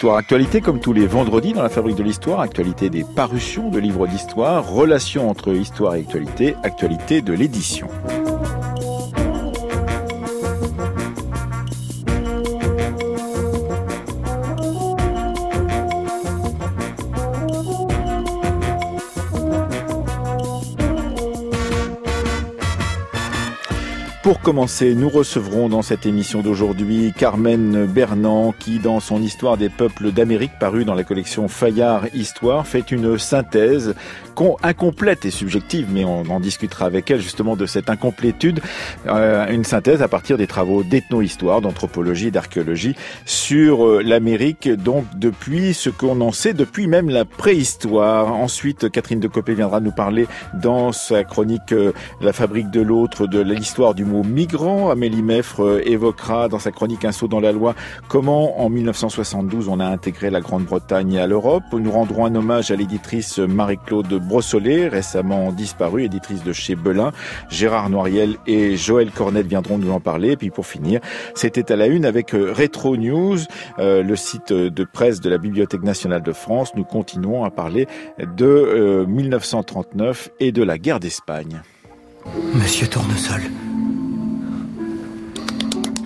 Histoire Actualité, comme tous les vendredis dans la Fabrique de l'Histoire, actualité des parutions de livres d'histoire, relation entre histoire et actualité, actualité de l'édition. Pour commencer, nous recevrons dans cette émission d'aujourd'hui Carmen Bernand qui, dans son Histoire des peuples d'Amérique paru dans la collection Fayard Histoire, fait une synthèse incomplète et subjective, mais on en discutera avec elle justement de cette incomplétude, euh, une synthèse à partir des travaux d'ethno-histoire, d'anthropologie, d'archéologie sur euh, l'Amérique, donc depuis ce qu'on en sait, depuis même la préhistoire. Ensuite, Catherine de Copé viendra nous parler dans sa chronique euh, La fabrique de l'autre de l'histoire du mot migrant. Amélie Meffre évoquera dans sa chronique Un saut dans la loi comment en 1972 on a intégré la Grande-Bretagne à l'Europe. Nous rendrons un hommage à l'éditrice Marie-Claude Brossolet, récemment disparue, éditrice de chez Belin. Gérard Noiriel et Joël Cornet viendront nous en parler. Et puis pour finir, c'était à la une avec euh, Retro News, euh, le site de presse de la Bibliothèque nationale de France. Nous continuons à parler de 1939 euh, et de la guerre d'Espagne. Monsieur Tournesol.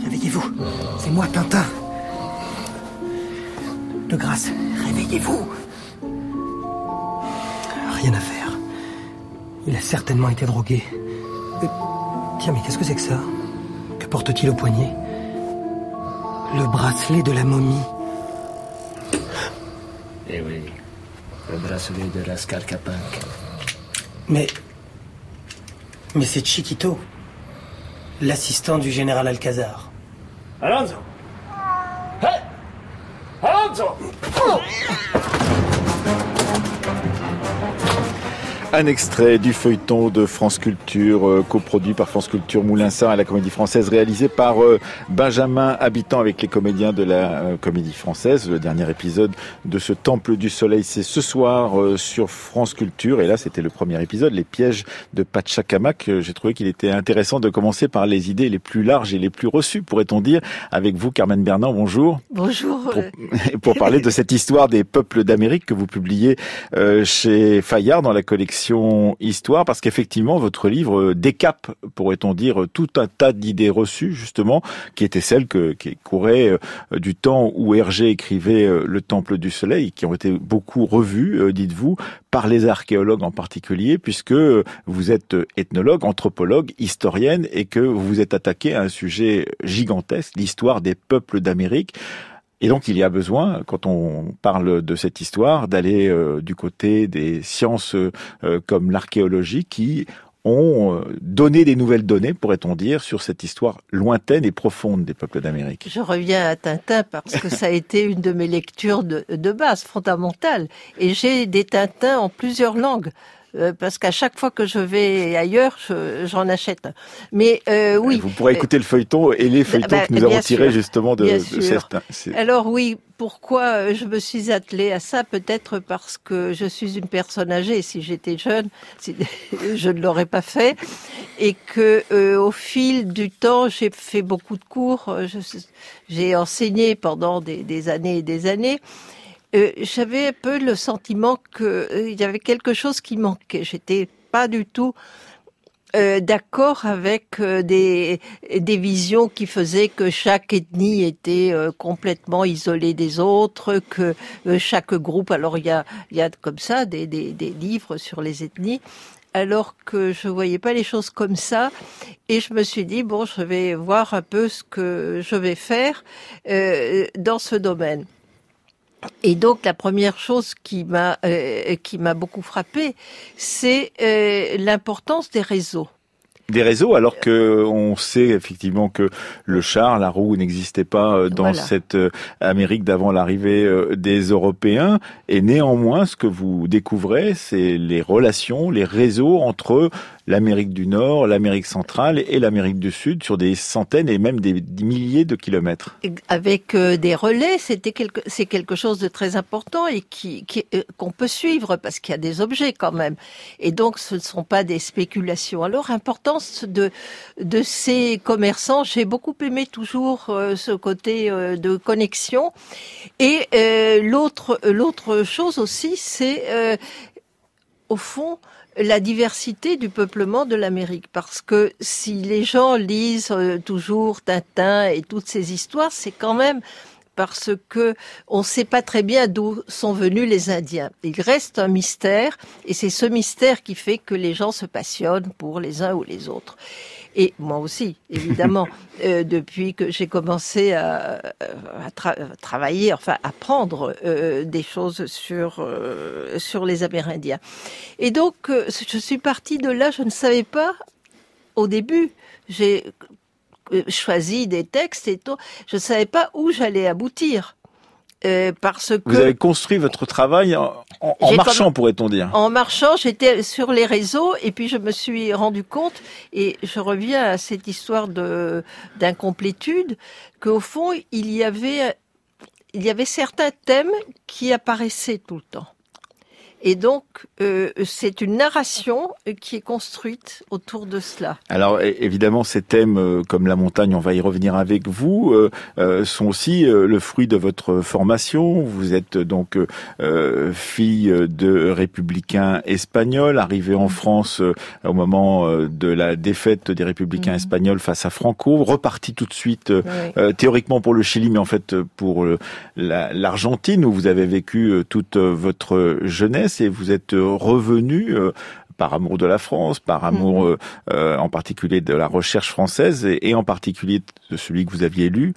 Réveillez-vous. C'est moi, Tintin. De grâce, réveillez-vous rien à faire. Il a certainement été drogué. Euh, tiens, mais qu'est-ce que c'est que ça? Que porte-t-il au poignet? Le bracelet de la momie. Eh oui, le bracelet de Rascal Capinck. Mais. Mais c'est Chiquito, l'assistant du général Alcazar. Alonso Hey Alonso oh Un extrait du feuilleton de France Culture, euh, coproduit par France Culture Moulinsart à la Comédie Française, réalisé par euh, Benjamin Habitant avec les comédiens de la euh, Comédie Française. Le dernier épisode de ce Temple du Soleil, c'est ce soir sur France Culture. Et là, c'était le premier épisode, les pièges de Pachacamac. J'ai trouvé qu'il était intéressant de commencer par les idées les plus larges et les plus reçues, pourrait-on dire, avec vous, Carmen Bernard. Bonjour. Bonjour. Pour, pour parler de cette histoire des peuples d'Amérique que vous publiez chez Fayard dans la collection histoire parce qu'effectivement votre livre décape, pourrait-on dire, tout un tas d'idées reçues justement qui étaient celles que, qui couraient euh, du temps où Hergé écrivait euh, Le Temple du Soleil, qui ont été beaucoup revues, euh, dites-vous, par les archéologues en particulier, puisque vous êtes ethnologue, anthropologue, historienne et que vous vous êtes attaqué à un sujet gigantesque, l'histoire des peuples d'Amérique. Et donc il y a besoin, quand on parle de cette histoire, d'aller euh, du côté des sciences euh, comme l'archéologie qui ont euh, donné des nouvelles données, pourrait-on dire, sur cette histoire lointaine et profonde des peuples d'Amérique. Je reviens à Tintin parce que ça a été une de mes lectures de, de base, fondamentale. Et j'ai des Tintins en plusieurs langues. Euh, parce qu'à chaque fois que je vais ailleurs, j'en achète. Mais euh, oui. Vous pourrez écouter le feuilleton et les feuilletons bah, que nous avons tirés justement de, de certains. Alors oui, pourquoi euh, je me suis attelée à ça? Peut-être parce que je suis une personne âgée. Si j'étais jeune, je ne l'aurais pas fait. Et que au fil du temps, j'ai fait beaucoup de cours. J'ai enseigné pendant des, des années et des années. Euh, j'avais un peu le sentiment qu'il euh, y avait quelque chose qui manquait. J'étais pas du tout euh, d'accord avec des, des visions qui faisaient que chaque ethnie était complètement isolée des autres, que chaque groupe, alors il y a, y a comme ça des, des, des livres sur les ethnies, alors que je voyais pas les choses comme ça. Et je me suis dit, bon, je vais voir un peu ce que je vais faire dans ce domaine. Et donc la première chose qui m'a euh, qui m'a beaucoup frappé, c'est euh, l'importance des réseaux des réseaux, alors que on sait effectivement que le char, la roue n'existait pas euh, dans cette Amérique d'avant l'arrivée des Européens. Et néanmoins, ce que vous découvrez, c'est les relations, les réseaux entre l'Amérique du Nord, l'Amérique centrale et l'Amérique du Sud sur des centaines et même des milliers de kilomètres. Avec euh, des relais, c'était quelque, c'est quelque chose de très important et qui, euh, qu'on peut suivre parce qu'il y a des objets quand même. Et donc, ce ne sont pas des spéculations. Alors, importance de de ces commerçants, j'ai beaucoup aimé toujours euh, ce côté de connexion. Et l'autre l'autre chose aussi, c'est au fond la diversité du peuplement de l'Amérique. Parce que si les gens lisent euh, toujours Tintin et toutes ces histoires, c'est quand même parce que on ne sait pas très bien d'où sont venus les Indiens. Il reste un mystère, et c'est ce mystère qui fait que les gens se passionnent pour les uns ou les autres. Et moi aussi, évidemment, euh, depuis que j'ai commencé à, travailler, enfin à apprendre euh, des choses sur euh, sur les Amérindiens. Et donc, je suis partie de là. Je ne savais pas au début. J'ai choisi des textes et tout. Je ne savais pas où j'allais aboutir. Euh, parce que vous avez construit votre travail en, marchant, pourrait-on dire. En marchant, j'étais sur les réseaux et puis je me suis rendu compte et je reviens à cette histoire de d'incomplétude qu'au fond il y avait il y avait certains thèmes qui apparaissaient tout le temps. Et donc, euh, c'est une narration euh, qui est construite autour de cela. Alors, évidemment, ces thèmes euh, comme la montagne, on va y revenir avec vous, sont aussi le fruit de votre formation. Vous êtes donc fille de républicains espagnols, arrivée en France au moment de la défaite des républicains mhm. espagnols face à Franco, reparti tout de suite théoriquement pour le Chili, mais en fait pour l'Argentine où vous avez vécu toute votre jeunesse et vous êtes euh, revenu euh, par amour de la France, par amour mhm. euh, en particulier de la recherche française et, en particulier de celui que vous aviez lu,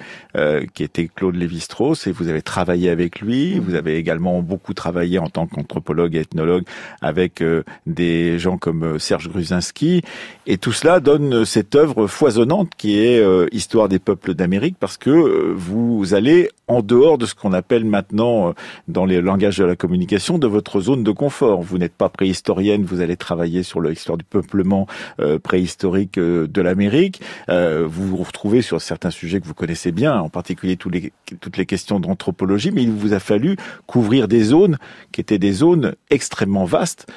qui était Claude Lévi-Strauss, et vous avez travaillé avec lui. Mhm. Vous avez également beaucoup travaillé en tant qu'anthropologue et ethnologue avec des gens comme Serge Gruzinski. Et tout cela donne cette œuvre foisonnante qui est Histoire des peuples d'Amérique, parce que vous allez en dehors de ce qu'on appelle maintenant, euh, dans les langages de la communication, de votre zone de confort. Vous n'êtes pas préhistorienne, vous allez travailler sur l'histoire du peuplement euh, préhistorique euh, de l'Amérique. vous vous retrouvez sur certains sujets que vous connaissez bien, en particulier toutes les questions d'anthropologie, mais il vous a fallu couvrir des zones qui étaient des zones extrêmement vastes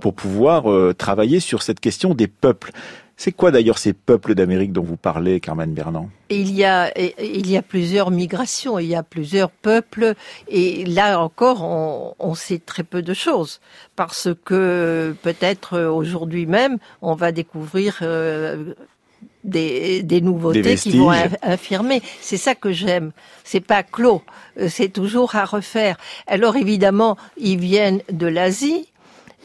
pour pouvoir travailler sur cette question des peuples. C'est quoi d'ailleurs ces peuples d'Amérique dont vous parlez, Carmen Bernand? Il y, a, il y a plusieurs migrations, il y a plusieurs peuples, et là encore, on, sait très peu de choses, parce que peut-être aujourd'hui même, on va découvrir euh, des, nouveautés qui vont affirmer. C'est ça que j'aime. C'est pas clos, euh, c'est toujours à refaire. Alors évidemment, ils viennent de l'Asie,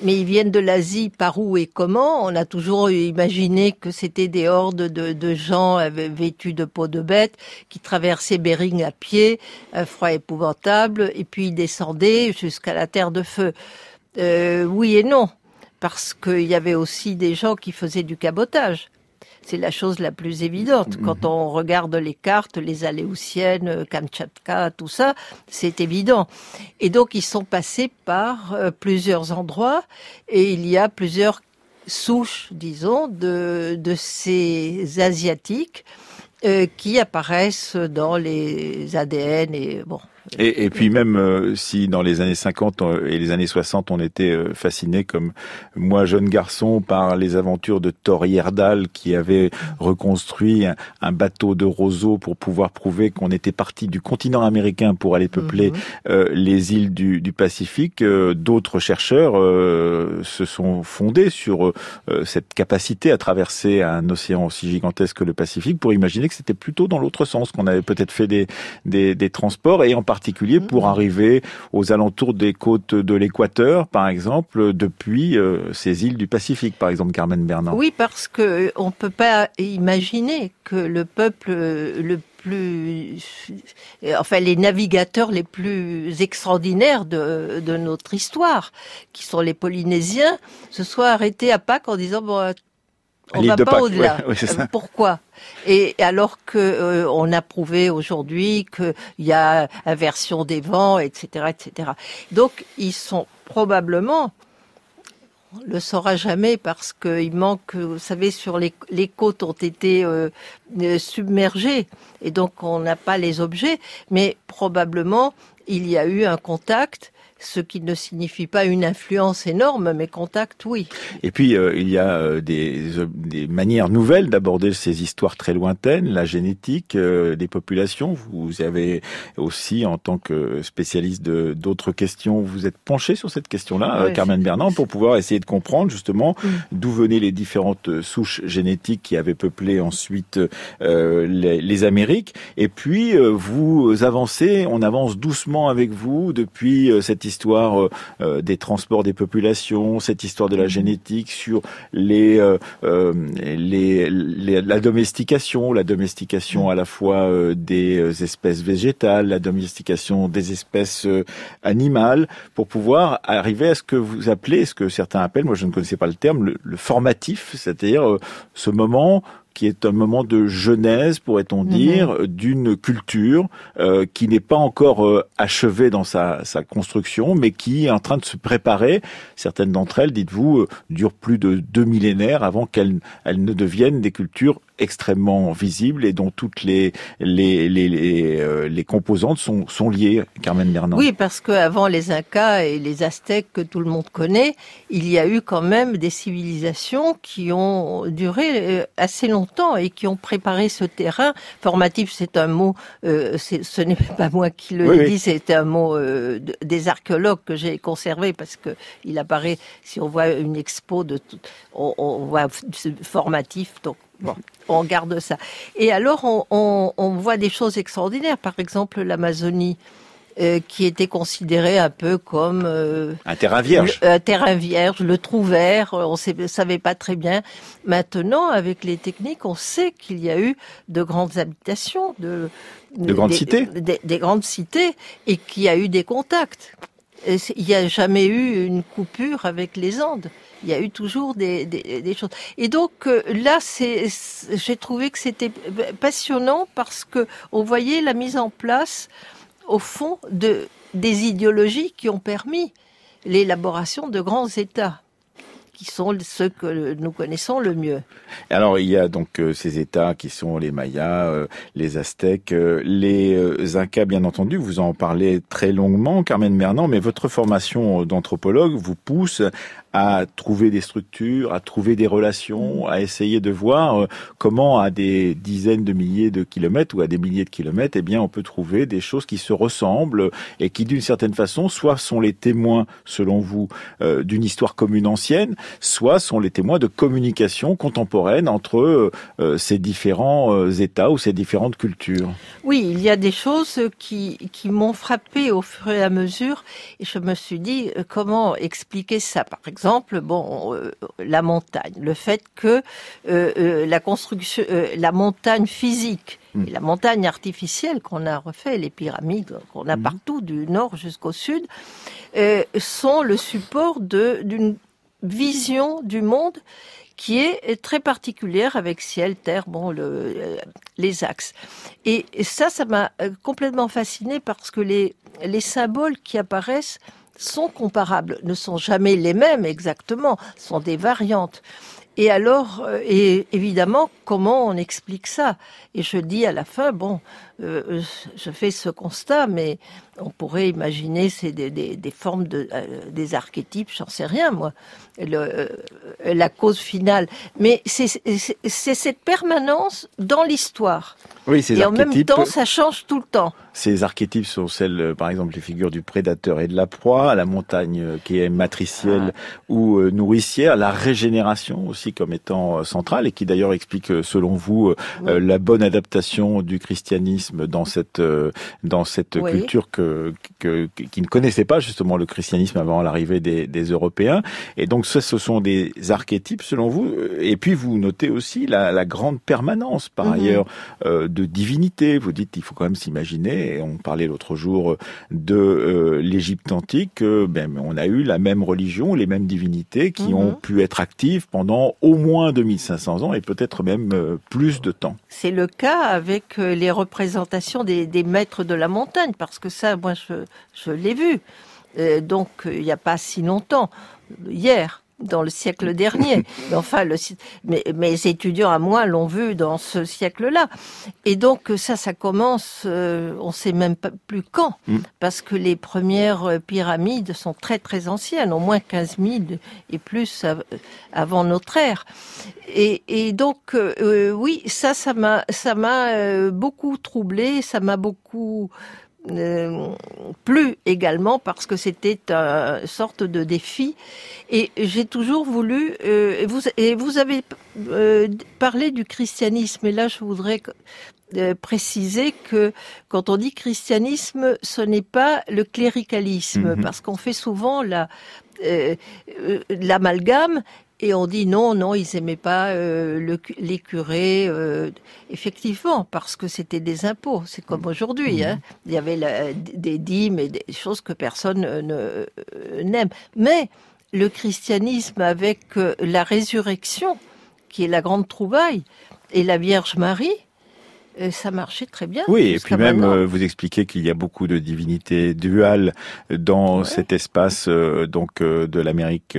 mais ils viennent de l'Asie par où et comment? On a toujours imaginé que c'était des hordes de, gens vêtus de peau de bête qui traversaient Bering à pied, un froid épouvantable, et puis descendaient jusqu'à la terre de feu. Euh, oui et non, parce qu'il y avait aussi des gens qui faisaient du cabotage c'est la chose la plus évidente. Mhm. Quand on regarde les cartes, les Aléoutiennes, euh, Kamtchatka, tout ça, c'est évident. Et donc ils sont passés par euh, plusieurs endroits et il y a plusieurs souches, disons, de, de ces Asiatiques euh, qui apparaissent dans les ADN et bon, et, et, puis même euh, si dans les années 50 euh, et les années 60 on était euh, fasciné comme moi jeune garçon par les aventures de Thor Heyerdahl qui avait reconstruit un, bateau de roseau pour pouvoir prouver qu'on était parti du continent américain pour aller peupler mhm. les îles du, du Pacifique, d'autres chercheurs se sont fondés sur cette capacité à traverser un océan aussi gigantesque que le Pacifique pour imaginer que c'était plutôt dans l'autre sens qu'on avait peut-être fait des, des, des transports et en particulier pour mmh. arriver aux alentours des côtes de l'Équateur, par exemple, depuis euh, ces îles du Pacifique, par exemple, Carmen Bernard. Oui, parce que euh, on peut pas imaginer que le peuple euh, le plus, enfin les navigateurs les plus extraordinaires de, de notre histoire, qui sont les Polynésiens, se soient arrêtés à Pâques en disant bon, on va pas au-delà. Pourquoi? Et alors que euh, on a prouvé aujourd'hui qu'il y a inversion des vents, etc., etc. Donc ils sont probablement on le saura jamais parce qu'il manque, vous savez, sur les, les côtes ont été euh, euh, submergées et donc on n'a pas les objets, mais probablement il y a eu un contact ce qui ne signifie pas une influence énorme, mais contact, oui. Et puis, euh, il y a euh, des, des, manières nouvelles d'aborder ces histoires très lointaines, la génétique euh, des populations. Vous avez aussi, en tant que spécialiste de d'autres questions, vous êtes penché sur cette question-là, Carmen Bernand, pour pouvoir essayer de comprendre justement mm. d'où venaient les différentes souches génétiques qui avaient peuplé ensuite les, les, Amériques. Et puis, vous avancez, on avance doucement avec vous depuis cette histoire histoire euh, euh, des transports des populations, cette histoire de la mhm. génétique, sur les, euh, les, la domestication, la domestication mhm. à la fois des espèces végétales, la domestication des espèces animales, pour pouvoir arriver à ce que vous appelez, ce que certains appellent, moi je ne connaissais pas le terme, le, le formatif, c'est-à-dire ce moment qui est un moment de genèse, pourrait-on mhm. dire, d'une culture euh, qui n'est pas encore euh, achevée dans sa, sa, construction, mais qui est en train de se préparer. Certaines d'entre elles, dites-vous, euh, durent plus de deux millénaires avant qu'elles elles ne deviennent des cultures extrêmement visible et dont toutes les les les, les, euh, les composantes sont sont liées. Carmen Bernard. Oui, parce qu'avant les Incas et les Aztèques que tout le monde connaît, il y a eu quand même des civilisations qui ont duré euh, assez longtemps et qui ont préparé ce terrain. Formatif, c'est un mot. Euh, ce n'est pas moi qui le dis, c'est un mot euh, des archéologues que j'ai conservé parce que il apparaît si on voit une expo de tout, on, on voit formatif donc Bon, on garde ça. Et alors, on, voit des choses extraordinaires. Par exemple, l'Amazonie. Euh, qui était considérée un peu comme euh, un terrain vierge, un terrain vierge, le trou vert. On ne savait pas très bien. Maintenant, avec les techniques, on sait qu'il y a eu de grandes habitations, de, de grandes cités, des, grandes cités, et qu'il y a eu des contacts. il n'y a jamais eu une coupure avec les Andes il y a eu toujours des, choses. Et donc euh, là, j'ai trouvé que c'était passionnant parce que on voyait la mise en place, au fond, de des idéologies qui ont permis l'élaboration de grands États qui sont ceux que nous connaissons le mieux. Alors il y a donc euh, ces États qui sont les Mayas, euh, les Aztèques, les Incas bien entendu. Vous en parlez très longuement, Carmen Mernand, mais votre formation d'anthropologue vous pousse à trouver des structures, à trouver des relations, à essayer de voir euh, comment à des dizaines de milliers de kilomètres ou à des milliers de kilomètres, eh bien, on peut trouver des choses qui se ressemblent et qui, d'une certaine façon, soit sont les témoins, selon vous, euh, d'une histoire commune ancienne, soit sont les témoins de communication contemporaine entre euh, ces différents États ou ces différentes cultures. Oui, il y a des choses qui, qui m'ont frappé au fur et à mesure et je me suis dit comment expliquer ça? Par exemple, exemple, bon, euh, la montagne, le fait que euh, euh, la construction, la montagne physique hmm. et la montagne artificielle qu'on a refait, les pyramides qu'on a hmm. partout, du nord jusqu'au sud, sont le support d'une vision du monde qui est très particulière avec ciel, terre, bon, le, les axes. Et, ça, ça m'a complètement fasciné parce que les, les symboles qui apparaissent sont comparables, ne sont jamais les mêmes exactement, sont des variantes. Et alors, euh, et évidemment, comment on explique ça? Et je dis à la fin, bon, euh, je fais ce constat, mais on pourrait imaginer c'est des, des, des, formes de euh, des archétypes, j'en sais rien moi, le, la cause finale. Mais c'est cette permanence dans l'histoire. Oui, ces et en même temps, ça change tout le temps. Ces archétypes sont celles, par exemple, les figures du prédateur et de la proie, la montagne qui est matricielle ah. ou nourricière, la régénération aussi comme étant centrale et qui d'ailleurs explique, selon vous, la bonne adaptation du christianisme dans cette dans cette culture que, que, qui ne connaissait pas justement le christianisme avant l'arrivée des, des, Européens. Et donc ce, ce sont des archétypes selon vous. Et puis vous notez aussi la, la grande permanence par mhm. ailleurs euh, de divinité. Vous dites il faut quand même s'imaginer. Et on parlait l'autre jour de euh, l'Égypte antique. ben, on a eu la même religion, les mêmes divinités qui ont mhm. pu être actives pendant au moins 2500 ans et peut-être même euh, plus de temps. C'est le cas avec euh, les représentations des, des maîtres de la montagne parce que ça, moi, je, je l'ai vu. Euh, donc, il n'y a pas si longtemps, hier. Dans le siècle dernier. Mais enfin, le, mes étudiants à moi l'ont vu dans ce siècle-là. Et donc ça, ça commence, euh, on sait même pas plus quand, mm. parce que les premières pyramides sont très très anciennes, au moins 15 000 et plus avant notre ère. Et, et donc euh, oui, ça, ça m'a, ça m'a euh, beaucoup troublé, ça m'a beaucoup euh, plus également parce que c'était une sorte de défi. Et j'ai toujours voulu. Euh, vous, et vous avez euh, parlé du christianisme. Et là, je voudrais préciser que quand on dit christianisme, ce n'est pas le cléricalisme, mhm. parce qu'on fait souvent la l'amalgame et on dit non, non, ils aimaient pas euh, le, les curés, euh, effectivement, parce que c'était des impôts. C'est comme aujourd'hui. Hein. Mhm. Il y avait des dîmes et des choses que personne ne n'aime. Mais le christianisme avec euh, la résurrection, qui est la grande trouvaille, et la Vierge Marie, ça marchait très bien. Oui, et puis même euh, vous expliquez qu'il y a beaucoup de divinités duales dans cet espace euh, donc euh, de l'Amérique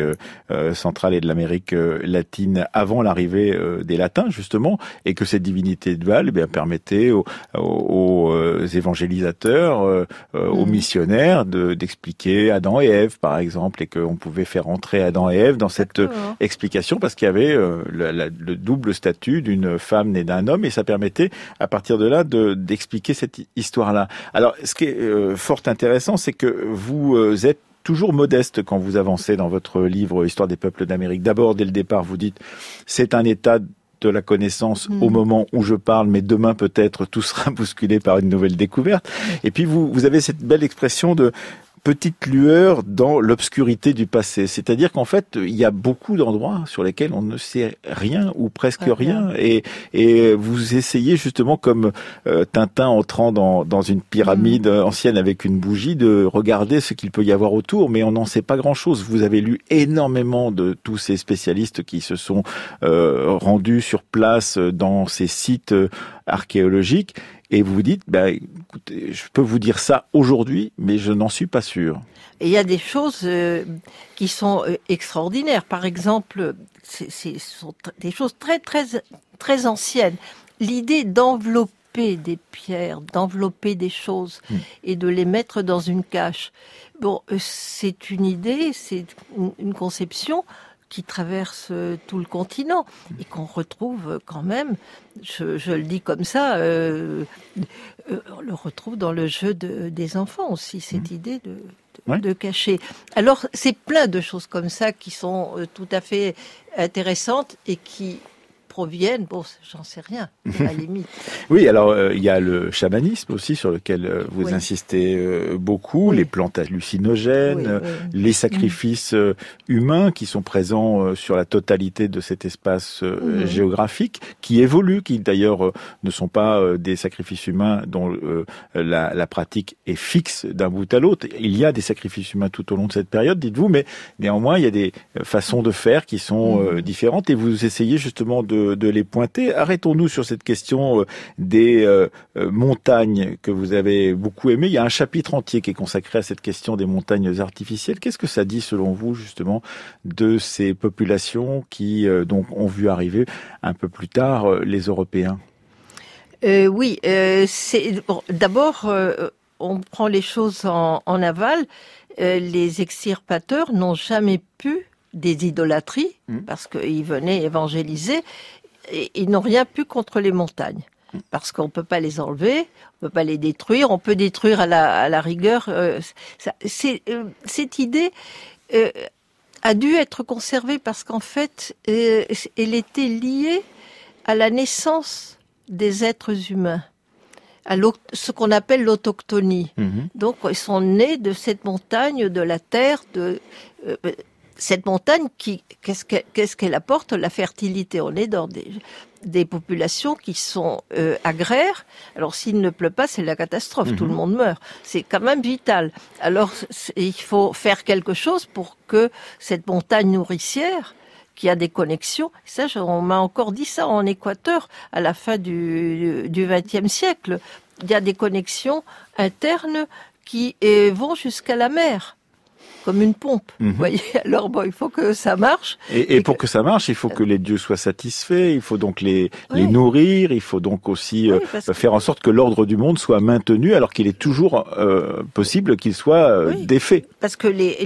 centrale et de l'Amérique latine avant l'arrivée des Latins justement, et que cette divinité duale eh bien permettait aux, aux évangélisateurs, aux mm. missionnaires de d'expliquer Adam et Ève par exemple, et qu'on pouvait faire entrer Adam et Ève dans cette explication parce qu'il y avait le double statut d'une femme née d'un homme et ça permettait à partir de là d'expliquer cette histoire-là. Alors, ce qui est euh, fort intéressant, c'est que vous euh, êtes toujours modeste quand vous avancez dans votre livre Histoire des peuples d'Amérique. D'abord, dès le départ, vous dites c'est un état de la connaissance au mm. moment où je parle, mais demain peut-être tout sera bousculé par une nouvelle découverte. Et puis vous, vous avez cette belle expression de petite lueur dans l'obscurité du passé. C'est-à-dire qu'en fait, il y a beaucoup d'endroits sur lesquels on ne sait rien ou presque ah, rien. Et, et vous essayez justement, comme euh, Tintin entrant dans, dans une pyramide mm. ancienne avec une bougie, de regarder ce qu'il peut y avoir autour, mais on n'en sait pas grand-chose. Vous avez lu énormément de tous ces spécialistes qui se sont euh, rendus sur place dans ces sites euh, archéologiques et vous vous dites, bah, écoutez, je peux vous dire ça aujourd'hui, mais je n'en suis pas sûr. Et il y a des choses euh, qui sont euh, extraordinaires. Par exemple, ce sont des choses très très très anciennes. L'idée d'envelopper des pierres, d'envelopper des choses hmm. et de les mettre dans une cache. Bon, euh, c'est une idée, c'est une conception qui traverse euh, tout le continent et qu'on retrouve quand même, je, le dis comme ça, euh, euh, on le retrouve dans le jeu des enfants aussi, cette mmh. idée de, de, cacher. Alors c'est plein de choses comme ça qui sont tout à fait intéressantes et qui proviennent, bon, j'en sais rien, à la limite. oui, alors euh, il y a le chamanisme aussi sur lequel euh, vous insistez euh, beaucoup, les plantes hallucinogènes, les sacrifices humains qui sont présents sur la totalité de cet espace géographique, qui évoluent, qui d'ailleurs ne sont pas des sacrifices humains dont la, la, pratique est fixe d'un bout à l'autre. Il y a des sacrifices humains tout au long de cette période, dites-vous, mais néanmoins il y a des façons de faire qui sont différentes. Et vous essayez justement de de, les pointer. Arrêtons-nous sur cette question euh, des euh, euh, montagnes que vous avez beaucoup aimé. Il y a un chapitre entier qui est consacré à cette question des montagnes artificielles. Qu'est-ce que ça dit selon vous justement de ces populations qui donc ont vu arriver un peu plus tard les Européens? Oui, d'abord on prend les choses en, en aval. les extirpateurs n'ont jamais pu des idolâtries, mmh. parce qu'ils venaient évangéliser, et ils n'ont rien pu contre les montagnes. Mmh. Parce qu'on ne peut pas les enlever, on ne peut pas les détruire, on peut détruire à la, rigueur. Euh, euh, cette idée euh, a dû être conservée parce qu'en fait, elle était liée à la naissance des êtres humains à ce qu'on appelle l'autochtonie. Mmh. Donc, ils sont nés de cette montagne, de la terre, de, cette montagne, qui, qu'est-ce qu'elle apporte? La fertilité. On est dans des, des populations qui sont euh, agraires. Alors s'il ne pleut pas, c'est la catastrophe, tout le mhm. monde meurt. C'est quand même vital. Alors il faut faire quelque chose pour que cette montagne nourricière qui a des connexions. Ça, on m'a encore dit ça en Équateur à la fin du XXe siècle. Il y a des connexions internes qui euh, vont jusqu'à la mer. Comme une pompe. Mhm. Vous voyez, alors bon, il faut que ça marche. Et, et pour que ça marche, il faut que les dieux soient satisfaits, il faut donc les, nourrir, il faut donc aussi Oui, euh, que- faire en sorte que l'ordre du monde soit maintenu, alors qu'il est toujours euh, possible qu'il soit euh, Oui. défait. Parce que les,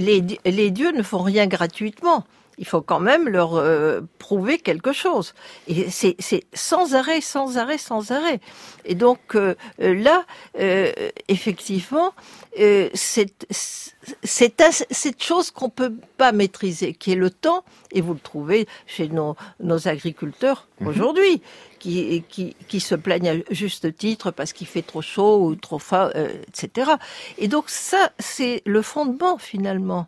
les dieux ne font rien gratuitement. Il faut quand même leur euh, prouver quelque chose. Et c'est c'est sans arrêt, sans arrêt, sans arrêt. Et donc euh, là, euh, effectivement, euh, c'est cette chose qu'on peut pas maîtriser, qui est le temps, et vous le trouvez chez nos, nos agriculteurs aujourd'hui, qui, qui, qui se plaignent à juste titre parce qu'il fait trop chaud ou trop froid, euh, etc. Et donc ça, c'est le fondement finalement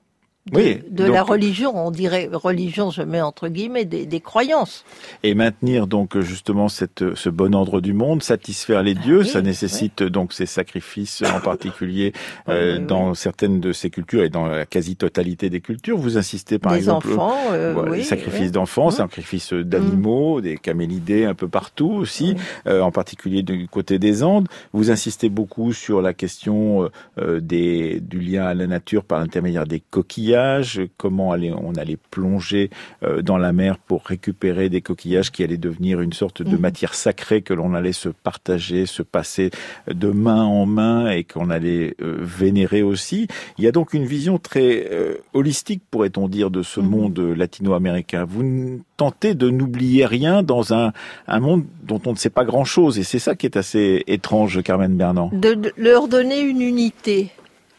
de, Oui, de donc- la religion. On dirait religion, je mets entre guillemets, des, des croyances. Et maintenir donc justement cette, ce bon ordre du monde, satisfaire les dieux, Ah oui, ça nécessite donc ces sacrifices en particulier euh, dans certaines de ces cultures et dans la quasi-totalité des cultures. Vous insistez par des exemple enfants, euh, Voilà, les sacrifices d'enfants, Mhm. sacrifices d'animaux, des camélidés un peu partout aussi, Oui. euh, en particulier du côté des Andes. Vous insistez beaucoup sur la question euh, euh, des, du lien à la nature par l'intermédiaire des coquillages, comment aller, on allait plonger euh, dans la mer pour récupérer des coquillages qui allaient devenir une sorte de Mhm. matière sacrée que l'on allait se partager, se passer de main en main et qu'on allait euh, vénérer aussi. Il y a donc une vision très euh, holistique, pourrait-on dire, de ce Mhm. monde latino-américain. Vous tentez de n'oublier rien dans un, un monde dont on ne sait pas grand-chose, et c'est ça qui est assez étrange, Carmen Bernand. de, de leur donner une unité.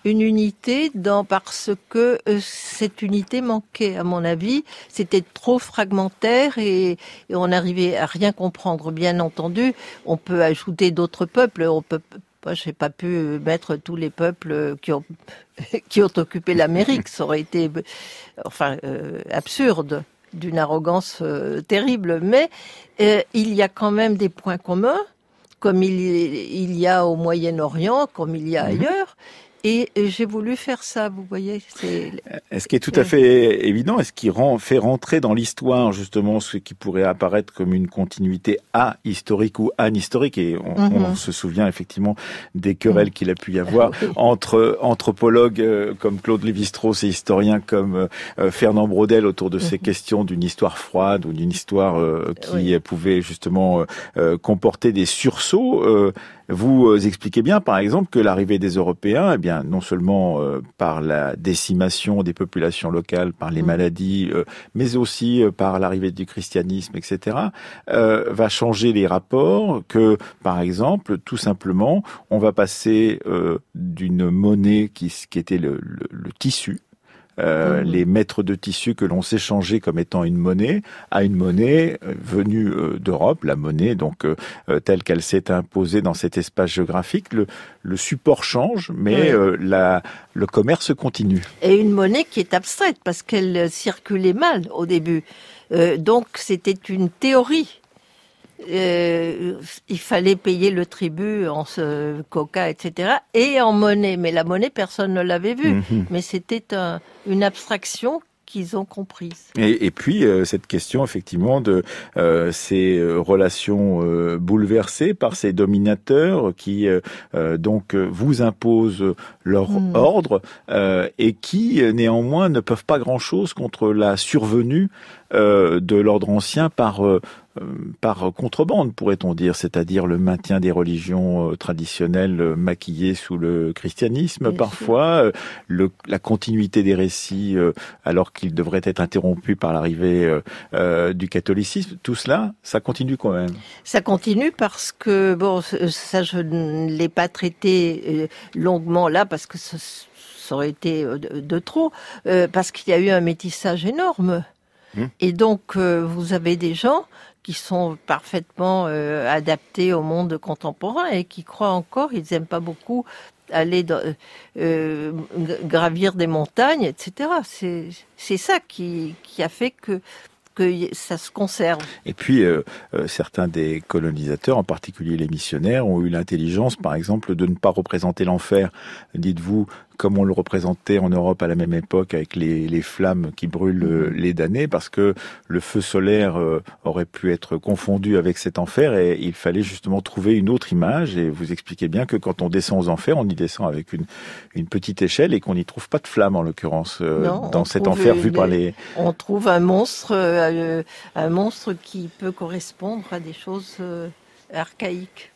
Une unité dans parce que euh, cette unité manquait, à mon avis. C'était trop fragmentaire et, et on n'arrivait à rien comprendre. Bien entendu, on peut ajouter d'autres peuples. On peut, moi, j'ai pas pu mettre tous les peuples qui ont qui ont occupé l'Amérique. Ça aurait été, euh, enfin, euh, absurde, d'une arrogance euh, terrible. Mais euh, il y a quand même des points communs comme il, il y a au Moyen-Orient, comme il y a Mhm. ailleurs. Et euh, j'ai voulu faire ça, vous voyez. C'est Est-ce qui est tout à fait évident, est-ce qui rend, fait rentrer dans l'histoire justement ce qui pourrait apparaître comme une continuité ahistorique ou anhistorique Et on, Mhm. on se souvient effectivement des querelles qu'il a pu y avoir Oui. entre anthropologues euh, comme Claude Lévi-Strauss et historiens comme euh, Fernand Braudel autour de ces Mhm. questions d'une histoire froide ou d'une histoire euh, qui Oui. euh, pouvait justement euh, euh, comporter des sursauts. Vous euh, expliquez bien, par exemple, que l'arrivée des Européens, eh bien, non seulement euh, par la décimation des populations locales, par les Mm. maladies, euh, mais aussi euh, par l'arrivée du christianisme, etc., euh, va changer les rapports. Que, par exemple, tout simplement, on va passer euh, d'une monnaie qui, qui était le, le- le tissu. Euh, Mhm. les mètres de tissu que l'on s'échangeait comme étant une monnaie à une monnaie euh, venue euh, d'Europe, la monnaie donc euh, telle qu'elle s'est imposée dans cet espace géographique. Le, le support change, mais Oui. la, le commerce continue. et une monnaie qui est abstraite parce qu'elle circulait mal au début. Euh, donc c'était une théorie. Euh, il fallait payer le tribut en ce coca, etc. et en monnaie. Mais la monnaie, personne ne l'avait vue. Mhm. Mais c'était un- une abstraction qu'ils ont comprise. Et, et puis euh, cette question effectivement de euh, ces relations euh, bouleversées par ces dominateurs qui donc vous imposent leur Mm. ordre et qui néanmoins ne peuvent pas grand chose contre la survenue de l'ordre ancien par par contrebande, pourrait-on dire, c'est-à-dire le maintien des religions euh, traditionnelles euh, maquillées sous le christianisme Bien parfois, euh, le, la continuité des récits euh, alors qu'ils devraient être interrompus par l'arrivée euh, euh, du catholicisme. Tout cela, ça continue quand même. Ça continue parce que, bon, ça je ne l'ai pas traité euh, longuement là parce que ça, ça aurait été euh, de, de trop, euh, parce qu'il y a eu un métissage énorme. Hmm. Et donc, euh, vous avez des gens qui sont parfaitement euh, adaptés au monde contemporain et qui croient encore, ils n'aiment pas beaucoup aller dans, euh, gravir des montagnes, etc. C'est ça qui, qui a fait que que ça se conserve. Et puis, euh, euh, certains des colonisateurs, en particulier les missionnaires, ont eu l'intelligence, par exemple, de ne pas représenter l'enfer. Dites-vous comme on le représentait en Europe à la même époque avec les, les flammes qui brûlent euh, les damnés, parce que le feu solaire euh, aurait pu être confondu avec cet enfer et il fallait justement trouver une autre image. Et vous expliquez bien que quand on descend aux enfers, on y descend avec une, une petite échelle et qu'on n'y trouve pas de flamme en l'occurrence dans cet enfer vu par les. On trouve un monstre, un monstre qui peut correspondre à des choses archaïques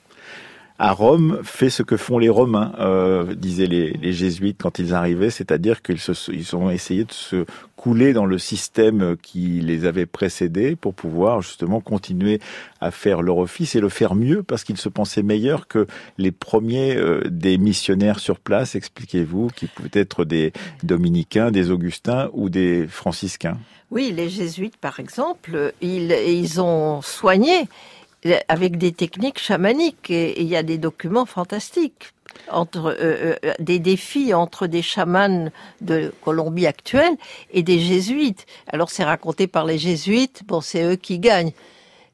à Rome fait ce que font les Romains, euh, disaient les, jésuites quand ils arrivaient, c'est-à-dire qu'ils ils ont essayé de se couler dans le système qui les avait précédés pour pouvoir justement continuer à faire leur office et le faire mieux parce qu'ils se pensaient meilleurs que les premiers euh, des missionnaires sur place, expliquez-vous, qui pouvaient être des dominicains, des augustins ou des franciscains. Oui, les jésuites, par exemple, ils, ils ont soigné avec des techniques chamaniques. Et il y a des documents fantastiques entre euh, euh, des défis entre des chamans de Colombie actuelle et des jésuites. Alors c'est raconté par les jésuites, bon c'est eux qui gagnent.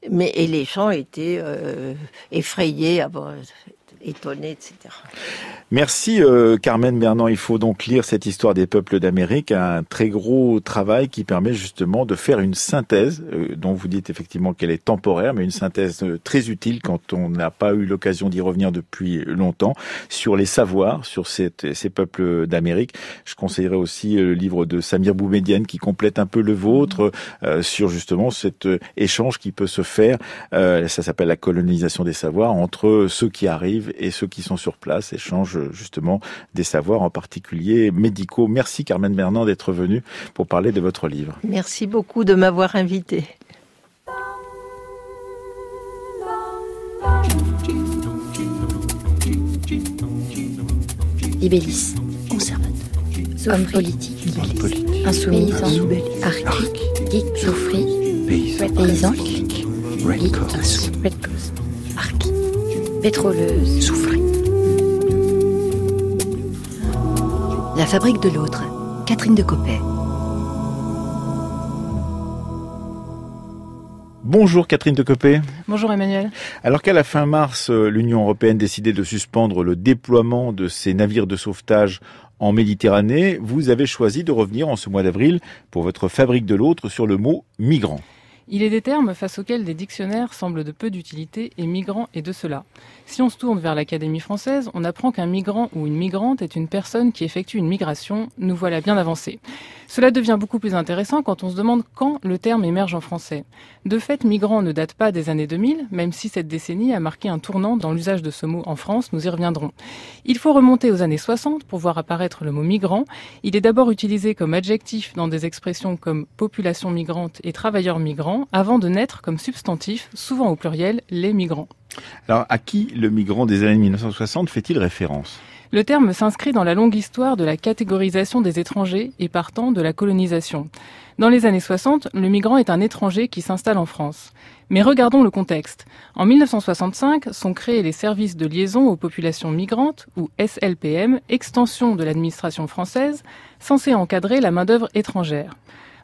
Mais et les gens étaient euh, effrayés, Merci euh, Carmen Bernand. Il faut donc lire cette histoire des peuples d'Amérique, un très gros travail qui permet justement de faire une synthèse, euh, dont vous dites effectivement qu'elle est temporaire, mais une synthèse euh, très utile quand on n'a pas eu l'occasion d'y revenir depuis longtemps, sur les savoirs, sur cette, ces peuples d'Amérique. Je conseillerais aussi le livre de Samir Boumedienne qui complète un peu le vôtre sur justement cet échange qui peut se faire. ça s'appelle la colonisation des savoirs entre ceux qui arrivent et ceux qui sont sur place, échange justement des savoirs en particulier médicaux. Merci Carmen Bernand d'être venue pour parler de votre livre. Merci beaucoup de m'avoir invité. Libellis, conservateur, homme politique, insoumis, arc, geek, souffri, paysan, red cause, arc, pétroleuse, souffri. La fabrique de l'autre, Catherine de Coppet. Bonjour Catherine de Copé. Bonjour Emmanuel. Alors qu'à la fin mars, euh, l'Union européenne décidait de suspendre le déploiement de ses navires de sauvetage en Méditerranée, vous avez choisi de revenir en ce mois d'avril pour votre fabrique de l'autre sur le mot migrant. Il est des termes face auxquels des dictionnaires semblent de peu d'utilité et migrant est de cela. Si on se tourne vers l'Académie française, on apprend qu'un migrant ou une migrante est une personne qui effectue une migration. Nous voilà bien avancés. Cela devient beaucoup plus intéressant quand on se demande quand le terme émerge en français. De fait, migrant ne date pas des années 2000, même si cette décennie a marqué un tournant dans l'usage de ce mot en France, nous y reviendrons. Il faut remonter aux années 60 pour voir apparaître le mot migrant. Il est d'abord utilisé comme adjectif dans des expressions comme population migrante et travailleurs migrants, avant de naître comme substantif, souvent au pluriel, les migrants. Alors, à qui le migrant des années 1960 fait-il référence? Le terme s'inscrit dans la longue histoire de la catégorisation des étrangers et partant de la colonisation. Dans les années 60, le migrant est un étranger qui s'installe en France. Mais regardons le contexte. En 1965 sont créés les services de liaison aux populations migrantes, ou SLPM, extension de l'administration française, censée encadrer la main-d'œuvre étrangère.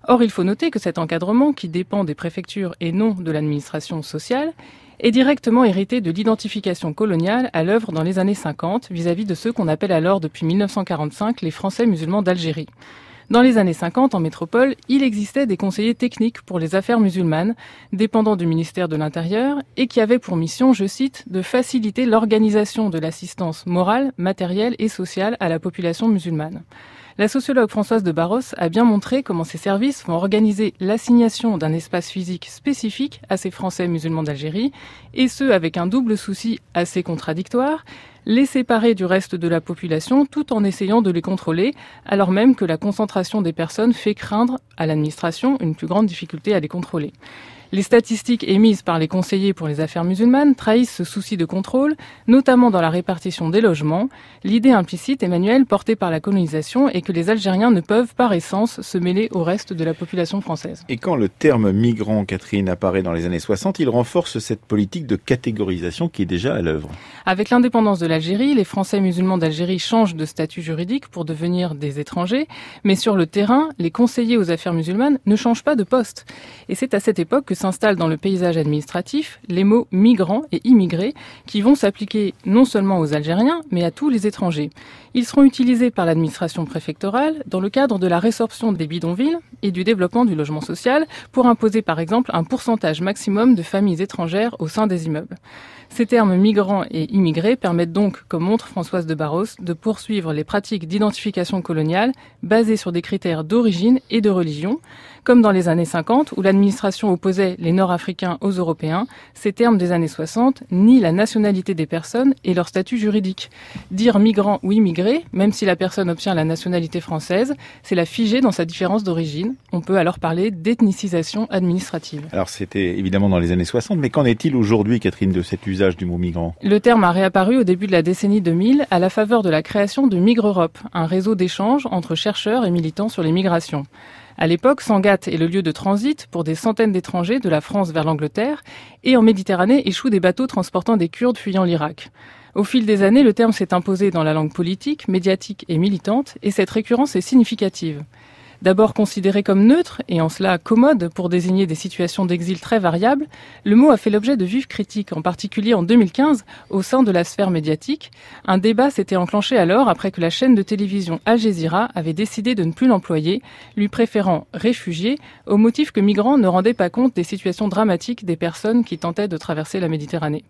Or, il faut noter que cet encadrement, qui dépend des préfectures et non de l'administration sociale, est directement hérité de l'identification coloniale à l'œuvre dans les années 50 vis-à-vis de ceux qu'on appelle alors depuis 1945 les Français musulmans d'Algérie. Dans les années 50, en métropole, il existait des conseillers techniques pour les affaires musulmanes, dépendants du ministère de l'Intérieur, et qui avaient pour mission, je cite, de faciliter l'organisation de l'assistance morale, matérielle et sociale à la population musulmane. La sociologue Françoise de Barros a bien montré comment ces services vont organiser l'assignation d'un espace physique spécifique à ces Français musulmans d'Algérie, et ce avec un double souci assez contradictoire, les séparer du reste de la population tout en essayant de les contrôler, alors même que la concentration des personnes fait craindre à l'administration une plus grande difficulté à les contrôler. Les statistiques émises par les conseillers pour les affaires musulmanes trahissent ce souci de contrôle, notamment dans la répartition des logements. L'idée implicite, Emmanuel, portée par la colonisation est que les Algériens ne peuvent par essence se mêler au reste de la population française. Et quand le terme migrant, Catherine, apparaît dans les années 60, il renforce cette politique de catégorisation qui est déjà à l'œuvre. Avec l'indépendance de l'Algérie, les Français musulmans d'Algérie changent de statut juridique pour devenir des étrangers, mais sur le terrain, les conseillers aux affaires musulmanes ne changent pas de poste. Et c'est à cette époque que s'installent dans le paysage administratif les mots migrants et immigrés qui vont s'appliquer non seulement aux Algériens, mais à tous les étrangers. Ils seront utilisés par l'administration préfectorale dans le cadre de la résorption des bidonvilles et du développement du logement social pour imposer par exemple un pourcentage maximum de familles étrangères au sein des immeubles. Ces termes migrants et immigrés permettent donc, comme montre Françoise de Barros, de poursuivre les pratiques d'identification coloniale basées sur des critères d'origine et de religion, comme dans les années 50 où l'administration opposait les Nord-Africains aux Européens, ces termes des années 60 nient la nationalité des personnes et leur statut juridique. Dire migrant ou immigré, même si la personne obtient la nationalité française, c'est la figer dans sa différence d'origine. On peut alors parler d'ethnicisation administrative. Alors c'était évidemment dans les années 60, mais qu'en est-il aujourd'hui, Catherine, de cet usage du mot migrant? Le terme a réapparu au début de la décennie 2000 à la faveur de la création de Migre Europe, un réseau d'échanges entre chercheurs et militants sur les migrations. À l'époque, Sangatte est le lieu de transit pour des centaines d'étrangers de la France vers l'Angleterre et en Méditerranée échouent des bateaux transportant des Kurdes fuyant l'Irak. Au fil des années, le terme s'est imposé dans la langue politique, médiatique et militante et cette récurrence est significative. D'abord considéré comme neutre et en cela commode pour désigner des situations d'exil très variables, le mot a fait l'objet de vives critiques, en particulier en 2015 au sein de la sphère médiatique. Un débat s'était enclenché alors après que la chaîne de télévision Al avait décidé de ne plus l'employer, lui préférant réfugié au motif que migrants ne rendaient pas compte des situations dramatiques des personnes qui tentaient de traverser la Méditerranée.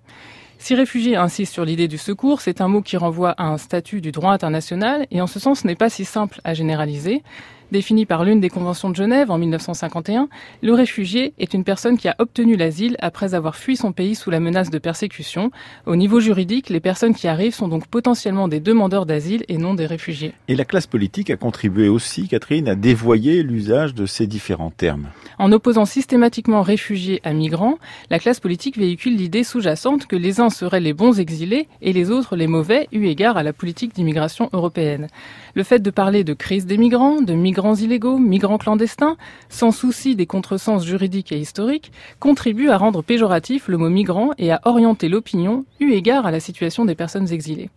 Si réfugié insiste sur l'idée du secours, c'est un mot qui renvoie à un statut du droit international et en ce sens n'est pas si simple à généraliser. Défini par l'une des conventions de Genève en 1951, le réfugié est une personne qui a obtenu l'asile après avoir fui son pays sous la menace de persécution. Au niveau juridique, les personnes qui arrivent sont donc potentiellement des demandeurs d'asile et non des réfugiés. Et la classe politique a contribué aussi, Catherine, à dévoyer l'usage de ces différents termes. En opposant systématiquement réfugiés à migrants, la classe politique véhicule l'idée sous-jacente que les uns seraient les bons exilés et les autres les mauvais eu égard à la politique d'immigration européenne. Le fait de parler de crise des migrants, de migrants migrants illégaux, migrants clandestins, sans souci des contresens juridiques et historiques, contribue à rendre péjoratif le mot migrant et à orienter l'opinion eu égard à la situation des personnes exilées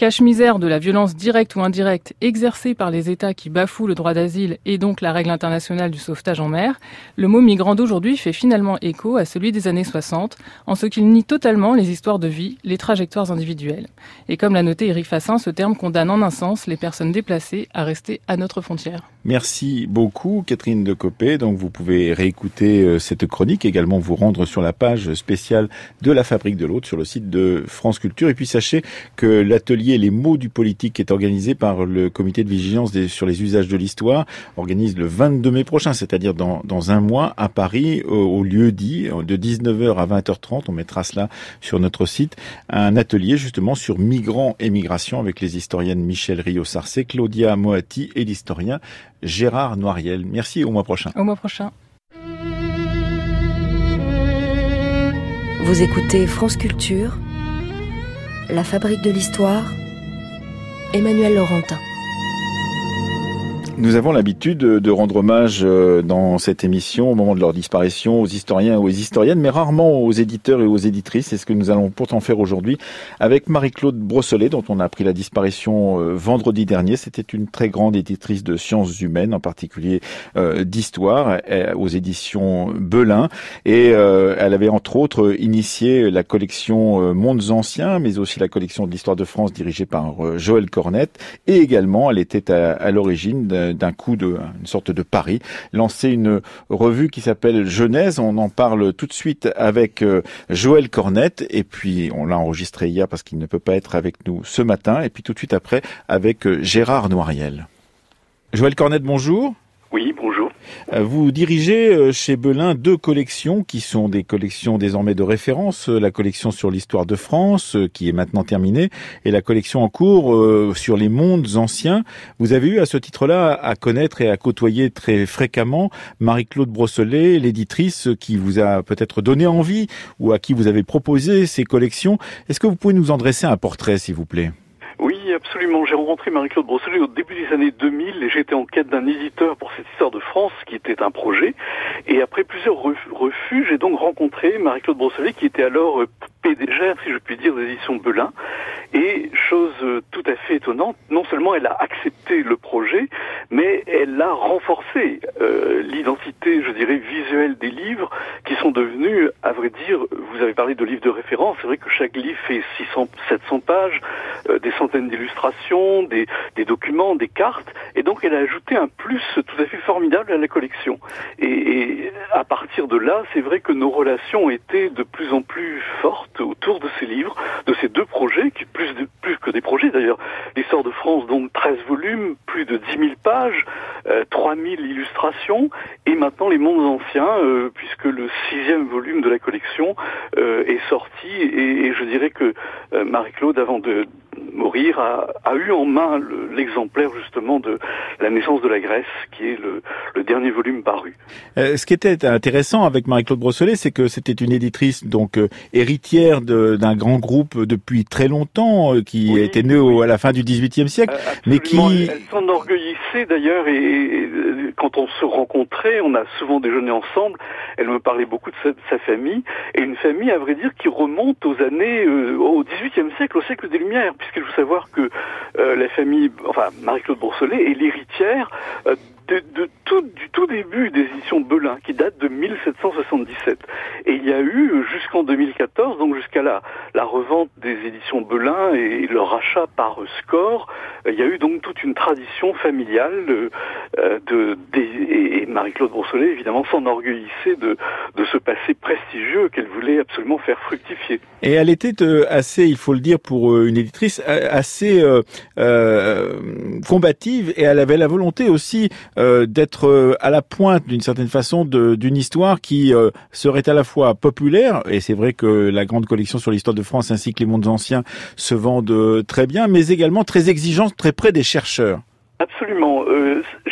cache-misère de la violence directe ou indirecte exercée par les États qui bafouent le droit d'asile et donc la règle internationale du sauvetage en mer, le mot migrant d'aujourd'hui fait finalement écho à celui des années 60, en ce qu'il nie totalement les histoires de vie, les trajectoires individuelles. Et comme l'a noté Eric Fassin, ce terme condamne en un sens les personnes déplacées à rester à notre frontière. Merci beaucoup Catherine de Copé. Donc vous pouvez réécouter euh, cette chronique, également vous rendre sur la page spéciale de la Fabrique de l'Autre sur le site de France Culture. Et puis sachez que l'atelier les mots du politique est organisé par le comité de vigilance sur les usages de l'histoire, organise le 22 mai prochain, c'est-à-dire dans, un mois à Paris, au, lieu dit, de 19h à 20h30, on mettra cela sur notre site, un atelier justement sur migrants et migration avec les historiennes Michel Rio-Sarcé, Claudia Moati et l'historien Gérard Noiriel. Merci au mois prochain. Au mois prochain. Vous écoutez France Culture, La Fabrique de l'Histoire Emmanuel Laurentin. Nous avons l'habitude de rendre hommage euh, dans cette émission au moment de leur disparition aux historiens et aux historiennes, mais rarement aux éditeurs et aux éditrices. C'est ce que nous allons pourtant faire aujourd'hui avec Marie-Claude Brosselet, dont on a appris la disparition euh, vendredi dernier. C'était une très grande éditrice de sciences humaines, en particulier euh, d'histoire, aux éditions Belin. Et elle avait entre autres initié la collection Mondes Anciens, mais aussi la collection de l'histoire de France dirigée par Joël Cornette. Et également, elle était à, à l'origine d'un coup de une sorte de pari, lancer une revue qui s'appelle Genèse. On en parle tout de suite avec euh, Joël Cornette et puis on l'a enregistré hier parce qu'il ne peut pas être avec nous ce matin et puis tout de suite après avec euh, Gérard Noiriel. Joël Cornette, bonjour. Oui, bonjour. Euh, vous dirigez euh, chez Belin deux collections qui sont des collections désormais de référence, euh, la collection sur l'histoire de France qui est maintenant terminée et la collection en cours sur les mondes anciens. Vous avez eu à ce titre-là à connaître et à côtoyer très fréquemment Marie-Claude Brosselet, l'éditrice qui vous a peut-être donné envie ou à qui vous avez proposé ces collections. Est-ce que vous pouvez nous en dresser un portrait s'il vous plaît? Oui, absolument. J'ai rencontré Marie-Claude Brosselet au début des années 2000 et j'étais en quête d'un éditeur pour cette histoire de France qui était un projet. Et après plusieurs refus, j'ai donc rencontré Marie-Claude Brosselet qui était alors euh, PDG, si je puis dire, des éditions Belin. Et chose tout à fait étonnante, non seulement elle a accepté le projet, mais elle a renforcé euh, l'identité, je dirais, visuelle des livres qui sont devenus, à vrai dire, vous avez parlé de livres de référence, c'est vrai que chaque livre fait 600, 700 pages, euh, des centaines d'illustrations, des, documents, des cartes, et donc elle a ajouté un plus tout à fait formidable à la collection. Et, à partir de là, c'est vrai que nos relations étaient de plus en plus fortes autour de ces livres, de ces deux projets, plus, que des projets d'ailleurs. L'histoire de France, donc 13 volumes, plus de 10 000 pages, euh, 3000 illustrations, et maintenant les mondes anciens, euh, puisque le sixième volume de la collection euh, est sorti, et, et, je dirais que euh, Marie-Claude, avant de, mourir, a, a, eu en main l'exemplaire justement de La naissance de la Grèce, qui est le, le dernier volume paru. Euh, ce qui était intéressant avec Marie-Claude Brosselet, c'est que c'était une éditrice donc euh, héritière d'un grand groupe depuis très longtemps, euh, qui oui, était né oui. à la fin du XVIIIe siècle, mais qui... Elle, s'enorgueillissait d'ailleurs, et, et, quand on se rencontrait, on a souvent déjeuné ensemble, elle me parlait beaucoup de sa, de sa famille, et une famille, à vrai dire, qui remonte aux années, au XVIIIe siècle, au siècle des Lumières, puisqu'il savoir que euh, la famille, enfin Marie-Claude Bourselet est l'héritière euh, de, tout, du tout début des éditions Belin, qui date de 1777. Et il y a eu jusqu'en 2014, donc jusqu'à la, la revente des éditions Belin et leur rachat par Score, il y a eu donc toute une tradition familiale euh, de, de et Marie-Claude Brossolet évidemment s'enorgueillissait de, de ce passé prestigieux qu'elle voulait absolument faire fructifier. Et elle était euh, assez, il faut le dire pour euh, une éditrice, assez euh, euh, combative et elle avait la volonté aussi euh, d'être à la pointe d'une certaine façon d'une histoire qui serait à la fois populaire et c'est vrai que la grande collection sur l'histoire de France ainsi que les mondes anciens se vendent très bien, mais également très exigeante, très près des chercheurs. Absolument.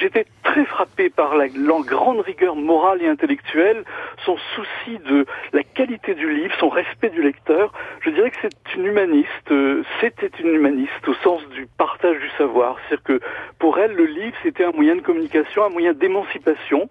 J'étais très frappé par la, la, grande rigueur morale et intellectuelle, son souci de la qualité du livre, son respect du lecteur. Je dirais que c'est une humaniste. Euh, c'était une humaniste au sens du partage du savoir. C'est-à-dire que pour elle, le livre, c'était un moyen de communication, un moyen d'émancipation.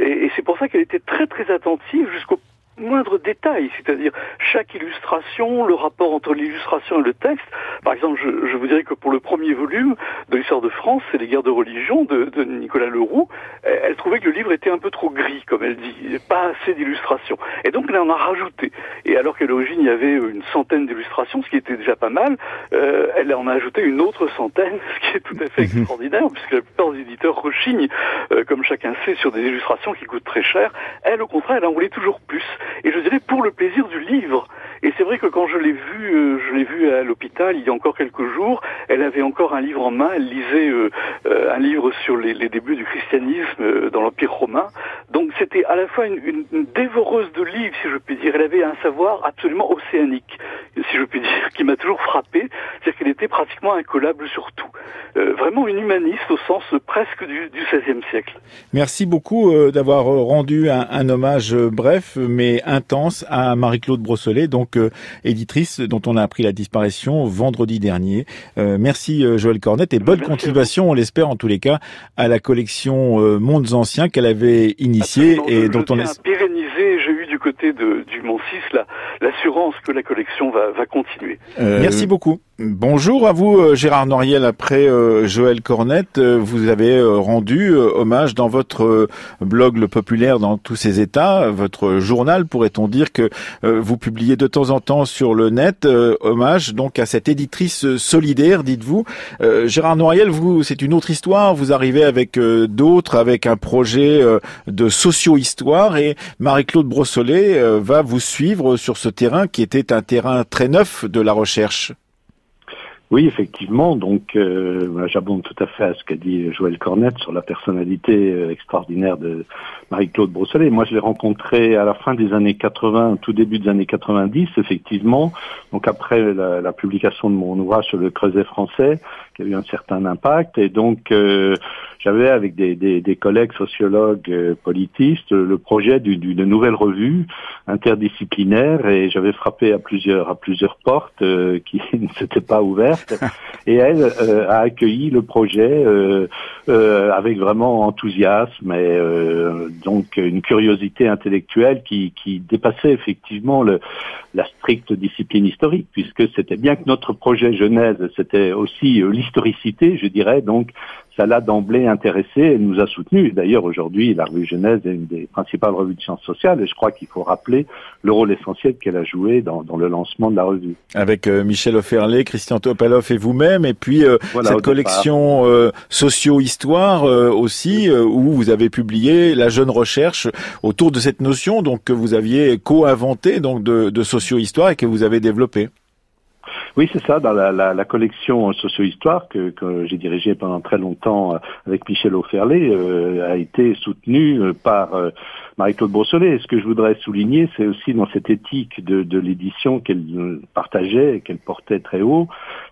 Et, et c'est pour ça qu'elle était très très attentive jusqu'au moindre détail, c'est-à-dire chaque illustration, le rapport entre l'illustration et le texte. Par exemple, je, je, vous dirais que pour le premier volume de l'histoire de France, c'est les guerres de religion de, de, Nicolas Leroux, elle trouvait que le livre était un peu trop gris, comme elle dit, pas assez d'illustrations. Et donc elle en a rajouté. Et alors qu'à l'origine il y avait une centaine d'illustrations, ce qui était déjà pas mal, euh, elle en a ajouté une autre centaine, ce qui est tout à fait extraordinaire, puisque la plupart des éditeurs rechignent, euh, comme chacun sait, sur des illustrations qui coûtent très cher. Elle, au contraire, elle en voulait toujours plus et je dirais pour le plaisir du livre. Et c'est vrai que quand je l'ai vue, euh, je l'ai vue à l'hôpital il y a encore quelques jours, elle avait encore un livre en main, elle lisait euh, euh, un livre sur les, débuts du christianisme dans l'Empire romain. Donc c'était à la fois une, dévoreuse de livres, si je puis dire. Elle avait un savoir absolument océanique, si je puis dire, qui m'a toujours frappé. C'est-à-dire qu'elle était pratiquement incollable sur tout. Vraiment une humaniste au sens presque du, du XVIe siècle. Merci beaucoup d'avoir rendu un, un, hommage bref mais intense à Marie-Claude Brosselet, donc euh, éditrice dont on a appris la disparition vendredi dernier. Euh, merci euh, Joël Cornette et bonne merci continuation, on l'espère en tous les cas, à la collection euh, Mondes Anciens qu'elle avait initiée Absolument, et dont on est pérennisé. J'ai eu du côté de, du Mont 6 l'assurance que la collection va, va continuer. merci beaucoup. Bonjour à vous Gérard Noriel. Après Joël Cornette, vous avez rendu hommage dans votre blog Le Populaire dans tous ses états, votre journal pourrait-on dire que vous publiez de temps en temps sur le net, euh, hommage donc à cette éditrice solidaire, dites-vous. Euh, Gérard Noiriel, vous, c'est une autre histoire. Vous arrivez avec euh, d'autres, avec un projet de socio-histoire, et Marie-Claude Brossolet va vous suivre sur ce terrain qui était un terrain très neuf de la recherche. Oui, effectivement. Donc, euh, j'abonde tout à fait à ce qu'a dit Joël Cornette sur la personnalité euh, extraordinaire de Marie-Claude Brosselet. Moi, je l'ai rencontrée à la fin des années 80, tout début des années 90, effectivement. Donc, après la, la publication de mon ouvrage sur le Creuset français, qui a eu un certain impact. Et donc, euh, j'avais avec des, des, des, collègues sociologues euh, politistes le projet d'une nouvelle revue interdisciplinaire et j'avais frappé à plusieurs à plusieurs portes euh, qui ne s'étaient pas ouvertes. Et elle euh, a accueilli le projet avec vraiment enthousiasme et donc une curiosité intellectuelle qui, qui dépassait effectivement le, la stricte discipline historique, puisque c'était bien que notre projet Genèse, c'était aussi l'historicité, je dirais, donc ça l'a d'emblée intéressé et nous a soutenus. D'ailleurs, aujourd'hui, la revue Genèse est une des principales revues de sciences sociales et je crois qu'il faut rappeler le rôle essentiel qu'elle a joué dans, le lancement de la revue. Avec euh, Michel Offerlé, Christian Topalov et vous-même, et puis euh, cette collection euh, socio-histoire aussi, où vous avez publié la jeune recherche autour de cette notion donc que vous aviez co-inventé donc de, de socio-histoire et que vous avez développée. Oui, c'est ça, dans la, collection socio-histoire que, que j'ai dirigée pendant très longtemps euh, avec Michel Auferlé, euh, a été soutenue euh, par Marie-Claude Brossolet. Ce que je voudrais souligner, c'est aussi dans cette éthique de, de l'édition qu'elle partageait, qu'elle portait très haut,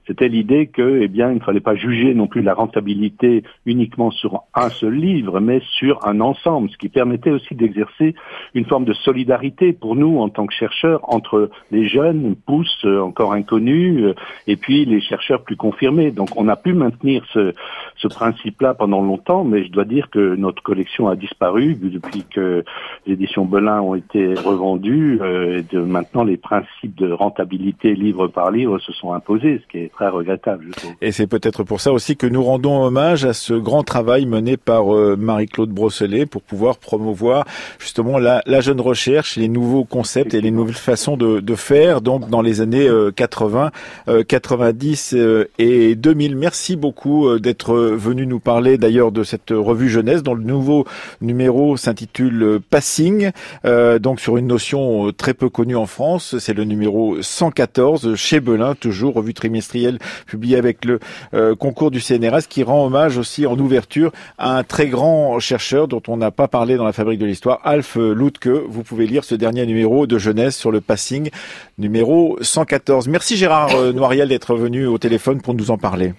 c'était l'idée que, eh bien, il ne fallait pas juger non plus la rentabilité uniquement sur un seul livre, mais sur un ensemble, ce qui permettait aussi d'exercer une forme de solidarité pour nous en tant que chercheurs entre les jeunes pousses encore inconnus et puis les chercheurs plus confirmés. Donc, on a pu maintenir ce, ce principe-là pendant longtemps, mais je dois dire que notre collection a disparu depuis que les éditions Belin ont été revendues. Euh, et de, maintenant, les principes de rentabilité livre par livre se sont imposés, ce qui est très regrettable. Je trouve. Et c'est peut-être pour ça aussi que nous rendons hommage à ce grand travail mené par euh, Marie-Claude Brosselet pour pouvoir promouvoir justement la, la, jeune recherche, les nouveaux concepts et les nouvelles façons de, de faire. Donc dans les années 80, euh, 90 et 2000. Merci beaucoup d'être venu nous parler d'ailleurs de cette revue jeunesse dont le nouveau numéro s'intitule Passing, euh, donc sur une notion euh, très peu connue en France. C'est le numéro 114 chez Belin, toujours revue trimestrielle publiée avec le euh, concours du CNRS, qui rend hommage aussi en ouverture à un très grand chercheur dont on n'a pas parlé dans la fabrique de l'histoire, Alf Loutke. Vous pouvez lire ce dernier numéro de jeunesse sur le passing, numéro 114. Merci Gérard Noiriel d'être venu au téléphone pour nous en parler.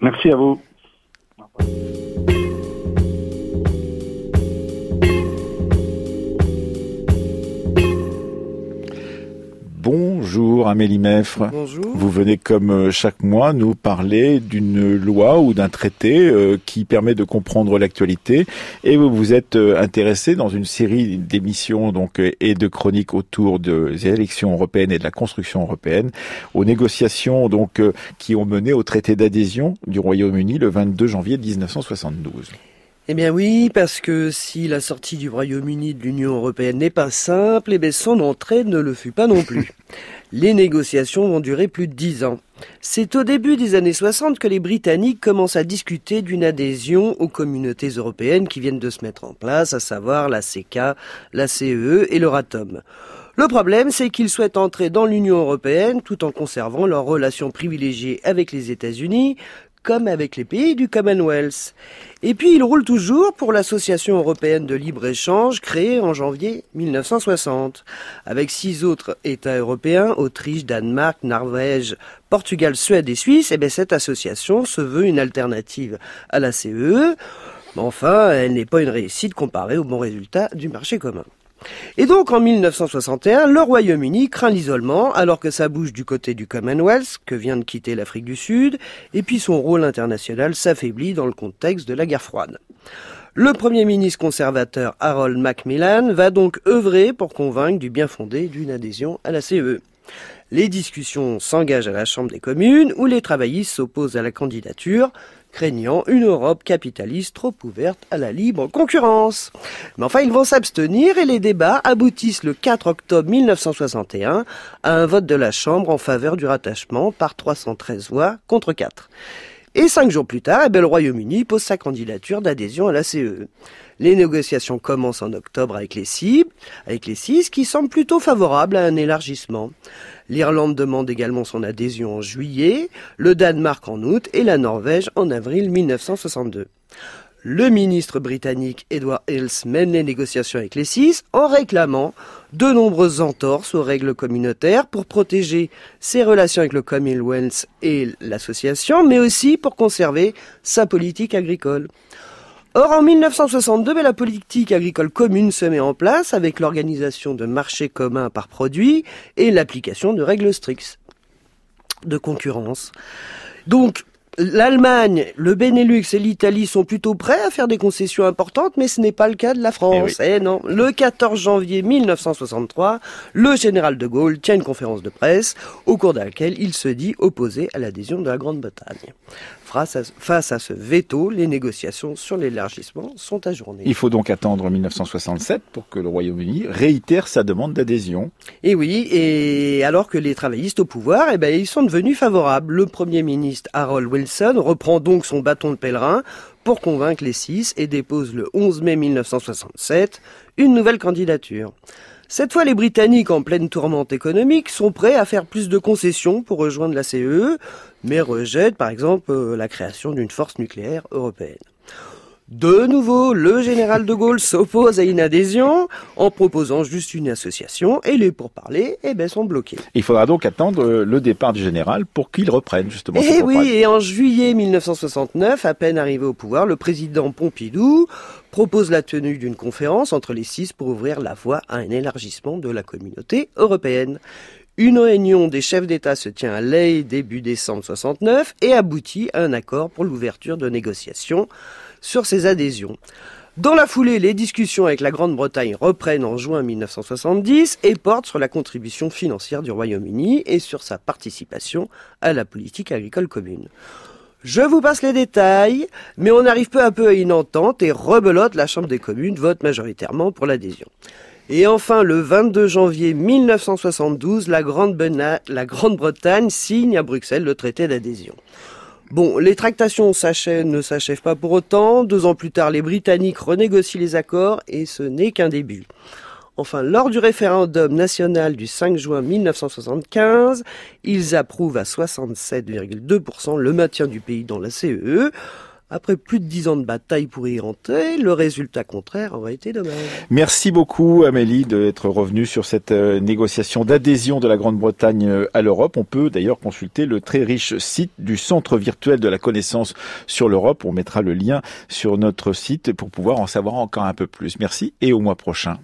Merci à vous. Bonjour Amélie Meffre. Bonjour. Vous venez comme euh, chaque mois nous parler d'une loi ou d'un traité euh, qui permet de comprendre l'actualité et vous vous êtes euh, intéressé dans une série d'émissions donc et de chroniques autour des élections européennes et de la construction européenne aux négociations donc qui ont mené au traité d'adhésion du Royaume-Uni le 22 janvier 1972. Eh bien oui, parce que si la sortie du Royaume-Uni de l'Union européenne n'est pas simple, eh bien son entrée ne le fut pas non plus. Les négociations vont durer plus de dix ans. C'est au début des années 60 que les Britanniques commencent à discuter d'une adhésion aux communautés européennes qui viennent de se mettre en place, à savoir la CK, la CE e et l'Euratom. Le problème, c'est qu'ils souhaitent entrer dans l'Union européenne tout en conservant leurs relations privilégiées avec les États-Unis, comme avec les pays du Commonwealth. Et puis il roule toujours pour l'Association européenne de libre-échange créée en janvier 1960. Avec six autres États européens, Autriche, Danemark, Norvège, Portugal, Suède et Suisse, et eh bien cette association se veut une alternative à la CEE. E. Enfin, elle n'est pas une réussite comparée aux bons résultats du marché commun. Et donc en 1961, le Royaume-Uni craint l'isolement alors que ça bouge du côté du Commonwealth, que vient de quitter l'Afrique du Sud, et puis son rôle international s'affaiblit dans le contexte de la guerre froide. Le Premier ministre conservateur Harold Macmillan va donc œuvrer pour convaincre du bien fondé d'une adhésion à la CE. E. Les discussions s'engagent à la Chambre des communes où les travaillistes s'opposent à la candidature, craignant une Europe capitaliste trop ouverte à la libre concurrence. Mais enfin, ils vont s'abstenir et les débats aboutissent le 4 octobre 1961 à un vote de la Chambre en faveur du rattachement par 313 voix contre 4. Et cinq jours plus tard, eh ben, le Royaume-Uni pose sa candidature d'adhésion à la CE. E. Les négociations commencent en octobre avec les avec les six qui semblent plutôt favorables à un élargissement. L'Irlande demande également son adhésion en juillet, le Danemark en août et la Norvège en avril 1962. Le ministre britannique Edward Hills mène les négociations avec les six en réclamant de nombreuses entorses aux règles communautaires pour protéger ses relations avec le Commonwealth et l'association, mais aussi pour conserver sa politique agricole. Or, en 1962, la politique agricole commune se met en place avec l'organisation de marchés communs par produit et l'application de règles strictes de concurrence. Donc, L'Allemagne, le Benelux et l'Italie sont plutôt prêts à faire des concessions importantes, mais ce n'est pas le cas de la France. Eh, eh non. Le 14 janvier 1963, le général de Gaulle tient une conférence de presse au cours de laquelle il se dit opposé à l'adhésion de la Grande-Bretagne. Face à, ce veto, les négociations sur l'élargissement sont ajournées. Il faut donc attendre 1967 pour que le Royaume-Uni réitère sa demande d'adhésion. Et oui, et alors que les travaillistes au pouvoir, eh ben, ils sont devenus favorables. Le Premier ministre Harold Wilson reprend donc son bâton de pèlerin pour convaincre les six et dépose le 11 mai 1967 une nouvelle candidature. Cette fois, les Britanniques, en pleine tourmente économique, sont prêts à faire plus de concessions pour rejoindre la CE, e, mais rejettent par exemple euh, la création d'une force nucléaire européenne. De nouveau, le général de Gaulle s'oppose à une adhésion en proposant juste une association et les pourparlers eh ben, sont bloqués. Il faudra donc attendre euh, le départ du général pour qu'il reprenne justement. Et eh oui, et en juillet 1969, à peine arrivé au pouvoir, le président Pompidou propose la tenue d'une conférence entre les six pour ouvrir la voie à un élargissement de la communauté européenne. Une réunion des chefs d'État se tient à Ley début décembre 69 et aboutit à un accord pour l'ouverture de négociations sur ces adhésions. Dans la foulée, les discussions avec la Grande-Bretagne reprennent en juin 1970 et portent sur la contribution financière du Royaume-Uni et sur sa participation à la politique agricole commune. Je vous passe les détails, mais on arrive peu à peu à une entente et rebelote, la Chambre des communes vote majoritairement pour l'adhésion. Et enfin, le 22 janvier 1972, la Grande-Bretagne signe à Bruxelles le traité d'adhésion. Bon, les tractations ne s'achèvent pas pour autant. Deux ans plus tard, les Britanniques renégocient les accords et ce n'est qu'un début. Enfin, lors du référendum national du 5 juin 1975, ils approuvent à 67,2% le maintien du pays dans la CEE. Après plus de dix ans de bataille pour y rentrer, le résultat contraire aurait été dommage. Merci beaucoup Amélie d'être revenue sur cette euh, négociation d'adhésion de la Grande-Bretagne euh, à l'Europe. On peut d'ailleurs consulter le très riche site du Centre virtuel de la connaissance sur l'Europe. On mettra le lien sur notre site pour pouvoir en savoir encore un peu plus. Merci et au mois prochain.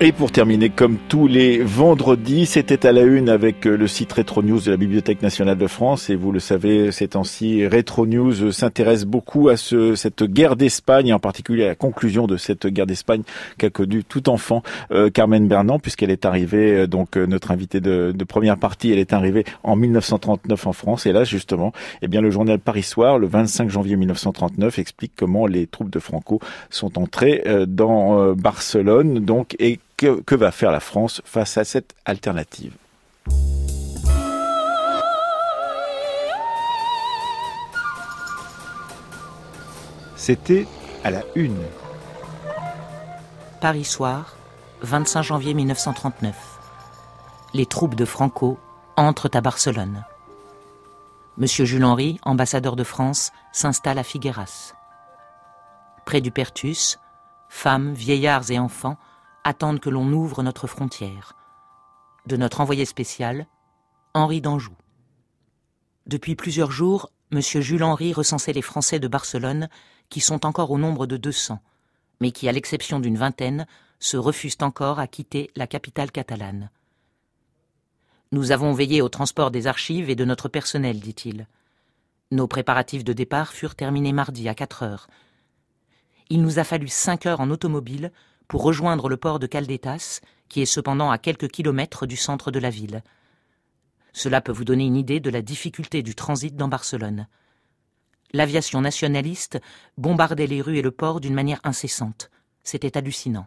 Et pour terminer, comme tous les vendredis, c'était à la une avec euh, le site Retro News de la Bibliothèque nationale de France. Et vous le savez, ces temps-ci, Retro News s'intéresse beaucoup à ce, cette guerre d'Espagne, en particulier à la conclusion de cette guerre d'Espagne qu'a connue tout enfant euh, Carmen Bernand, puisqu'elle est arrivée, euh, donc notre invitée de, de, première partie, elle est arrivée en 1939 en France. Et là, justement, eh bien, le journal Paris Soir, le 25 janvier 1939, explique comment les troupes de Franco sont entrées dans Barcelone, donc, et que, va faire la France face à cette alternative? C'était à la une. Paris soir, 25 janvier 1939. Les troupes de Franco entrent à Barcelone. Monsieur Jules Henry, ambassadeur de France, s'installe à Figueras. Près du Pertus, femmes, vieillards et enfants attendent que l'on ouvre notre frontière. De notre envoyé spécial, Henri d'Anjou. Depuis plusieurs jours, M. Jules Henry recensait les Français de Barcelone, qui sont encore au nombre de 200, mais qui, à l'exception d'une vingtaine, se refusent encore à quitter la capitale catalane. Nous avons veillé au transport des archives et de notre personnel, dit-il. Nos préparatifs de départ furent terminés mardi à 4 heures. Il nous a fallu cinq heures en automobile pour rejoindre le port de Caldetas, qui est cependant à quelques kilomètres du centre de la ville. Cela peut vous donner une idée de la difficulté du transit dans Barcelone. L'aviation nationaliste bombardait les rues et le port d'une manière incessante. C'était hallucinant.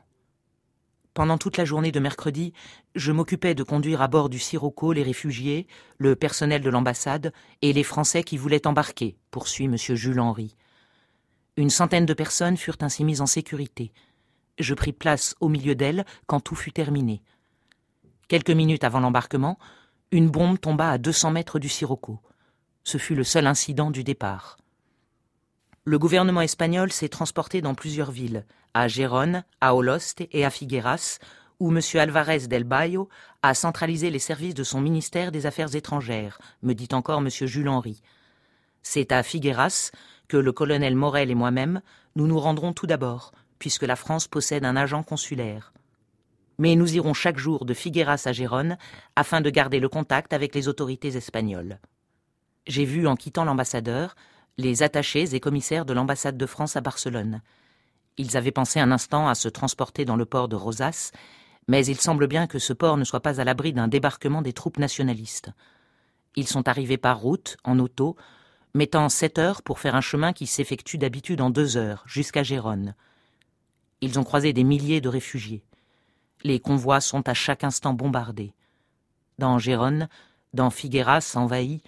Pendant toute la journée de mercredi, je m'occupais de conduire à bord du Sirocco les réfugiés, le personnel de l'ambassade et les Français qui voulaient embarquer, poursuit M. Jules Henry. Une centaine de personnes furent ainsi mises en sécurité je pris place au milieu d'elle quand tout fut terminé. Quelques minutes avant l'embarquement, une bombe tomba à 200 mètres du Sirocco. Ce fut le seul incident du départ. Le gouvernement espagnol s'est transporté dans plusieurs villes, à Gérone, à Oloste et à Figueras, où M. Alvarez del Bayo a centralisé les services de son ministère des Affaires étrangères, me dit encore M. Jules Henry. C'est à Figueras que le colonel Morel et moi-même nous nous rendrons tout d'abord, puisque la France possède un agent consulaire. Mais nous irons chaque jour de Figueras à Gérone afin de garder le contact avec les autorités espagnoles. J'ai vu en quittant l'ambassadeur les attachés et commissaires de l'ambassade de France à Barcelone. Ils avaient pensé un instant à se transporter dans le port de Rosas, mais il semble bien que ce port ne soit pas à l'abri d'un débarquement des troupes nationalistes. Ils sont arrivés par route, en auto, mettant sept heures pour faire un chemin qui s'effectue d'habitude en deux heures, jusqu'à Gérone. Ils ont croisé des milliers de réfugiés. Les convois sont à chaque instant bombardés. Dans Gérone, dans Figueras envahi,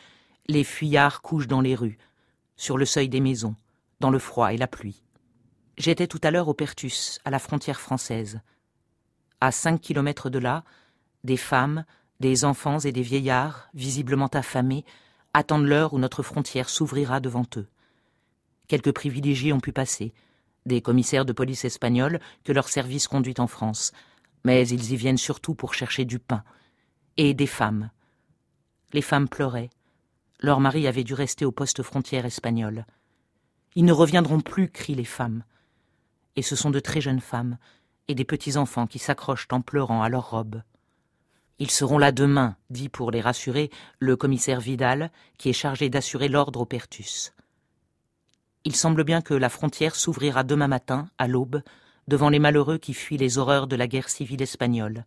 les fuyards couchent dans les rues, sur le seuil des maisons, dans le froid et la pluie. J'étais tout à l'heure au Pertus, à la frontière française. À cinq kilomètres de là, des femmes, des enfants et des vieillards, visiblement affamés, attendent l'heure où notre frontière s'ouvrira devant eux. Quelques privilégiés ont pu passer, des commissaires de police espagnols que leur service conduit en France, mais ils y viennent surtout pour chercher du pain, et des femmes. Les femmes pleuraient. Leur mari avait dû rester au poste frontière espagnol. Ils ne reviendront plus, crient les femmes. Et ce sont de très jeunes femmes et des petits enfants qui s'accrochent en pleurant à leurs robes. Ils seront là demain, dit pour les rassurer le commissaire Vidal, qui est chargé d'assurer l'ordre au Pertus. Il semble bien que la frontière s'ouvrira demain matin, à l'aube, devant les malheureux qui fuient les horreurs de la guerre civile espagnole.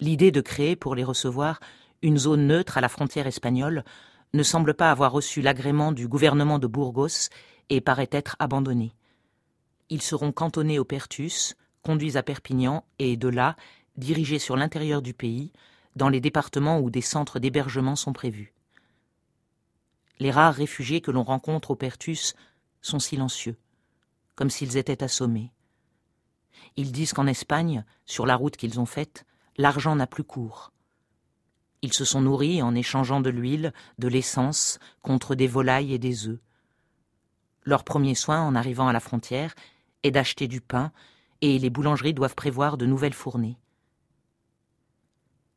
L'idée de créer pour les recevoir une zone neutre à la frontière espagnole ne semble pas avoir reçu l'agrément du gouvernement de Burgos et paraît être abandonnée. Ils seront cantonnés au Pertus, conduits à Perpignan et de là dirigés sur l'intérieur du pays, dans les départements où des centres d'hébergement sont prévus. Les rares réfugiés que l'on rencontre au Pertus sont silencieux, comme s'ils étaient assommés. Ils disent qu'en Espagne, sur la route qu'ils ont faite, l'argent n'a plus cours. Ils se sont nourris en échangeant de l'huile, de l'essence, contre des volailles et des œufs. Leur premier soin en arrivant à la frontière est d'acheter du pain, et les boulangeries doivent prévoir de nouvelles fournées.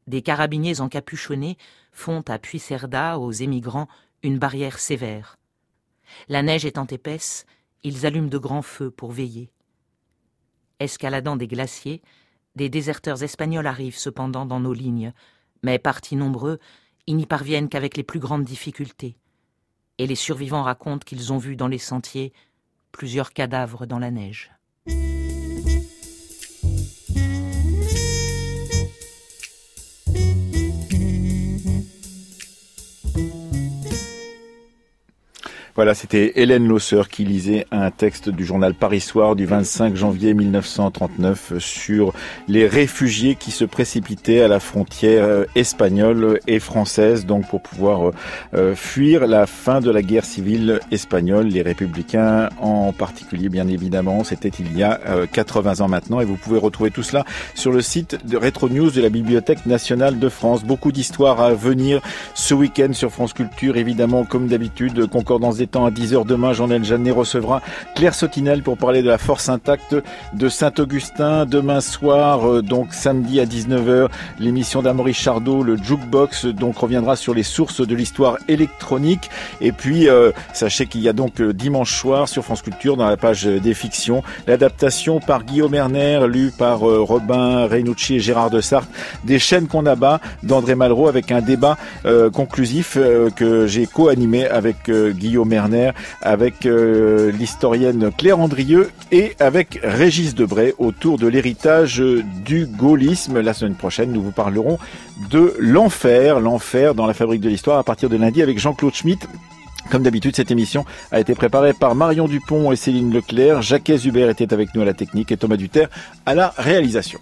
Des carabiniers encapuchonnés font à Puicerda aux émigrants une barrière sévère. La neige étant épaisse, ils allument de grands feux pour veiller. Escaladant des glaciers, des déserteurs espagnols arrivent cependant dans nos lignes, mais partis nombreux, ils n'y parviennent qu'avec les plus grandes difficultés. Et les survivants racontent qu'ils ont vu dans les sentiers plusieurs cadavres dans la neige. Voilà, c'était Hélène Losseur qui lisait un texte du journal Paris Soir du 25 janvier 1939 sur les réfugiés qui se précipitaient à la frontière euh, espagnole et française, donc pour pouvoir euh, euh, fuir la fin de la guerre civile espagnole, les républicains en particulier, bien évidemment. C'était il y a 80 ans maintenant et vous pouvez retrouver tout cela sur le site de Retro News de la Bibliothèque nationale de France. Beaucoup d'histoires à venir ce week-end sur France Culture, évidemment, comme d'habitude, concordance des temps à 10h demain, Jean-Noël recevra Claire Sotinel pour parler de la force intacte de Saint-Augustin. Demain soir, euh, donc samedi à 19h, l'émission d'Amory Chardot, le Jukebox, donc reviendra sur les sources de l'histoire électronique. Et puis, euh, sachez qu'il y a donc euh, dimanche soir sur France Culture, dans la page des fictions, l'adaptation par Guillaume Erner, lu par Robin Reynucci et Gérard de Sarthe, des chaînes qu'on abat d'André Malraux avec un débat conclusif que j'ai co-animé avec Guillaume avec euh, l'historienne Claire Andrieux et avec Régis Debray autour de l'héritage du gaullisme. La semaine prochaine, nous vous parlerons de l'enfer, l'enfer dans la fabrique de l'histoire à partir de lundi avec Jean-Claude Schmitt. Comme d'habitude, cette émission a été préparée par Marion Dupont et Céline Leclerc. Jacques Hubert était avec nous à la technique et Thomas Duterre à la réalisation.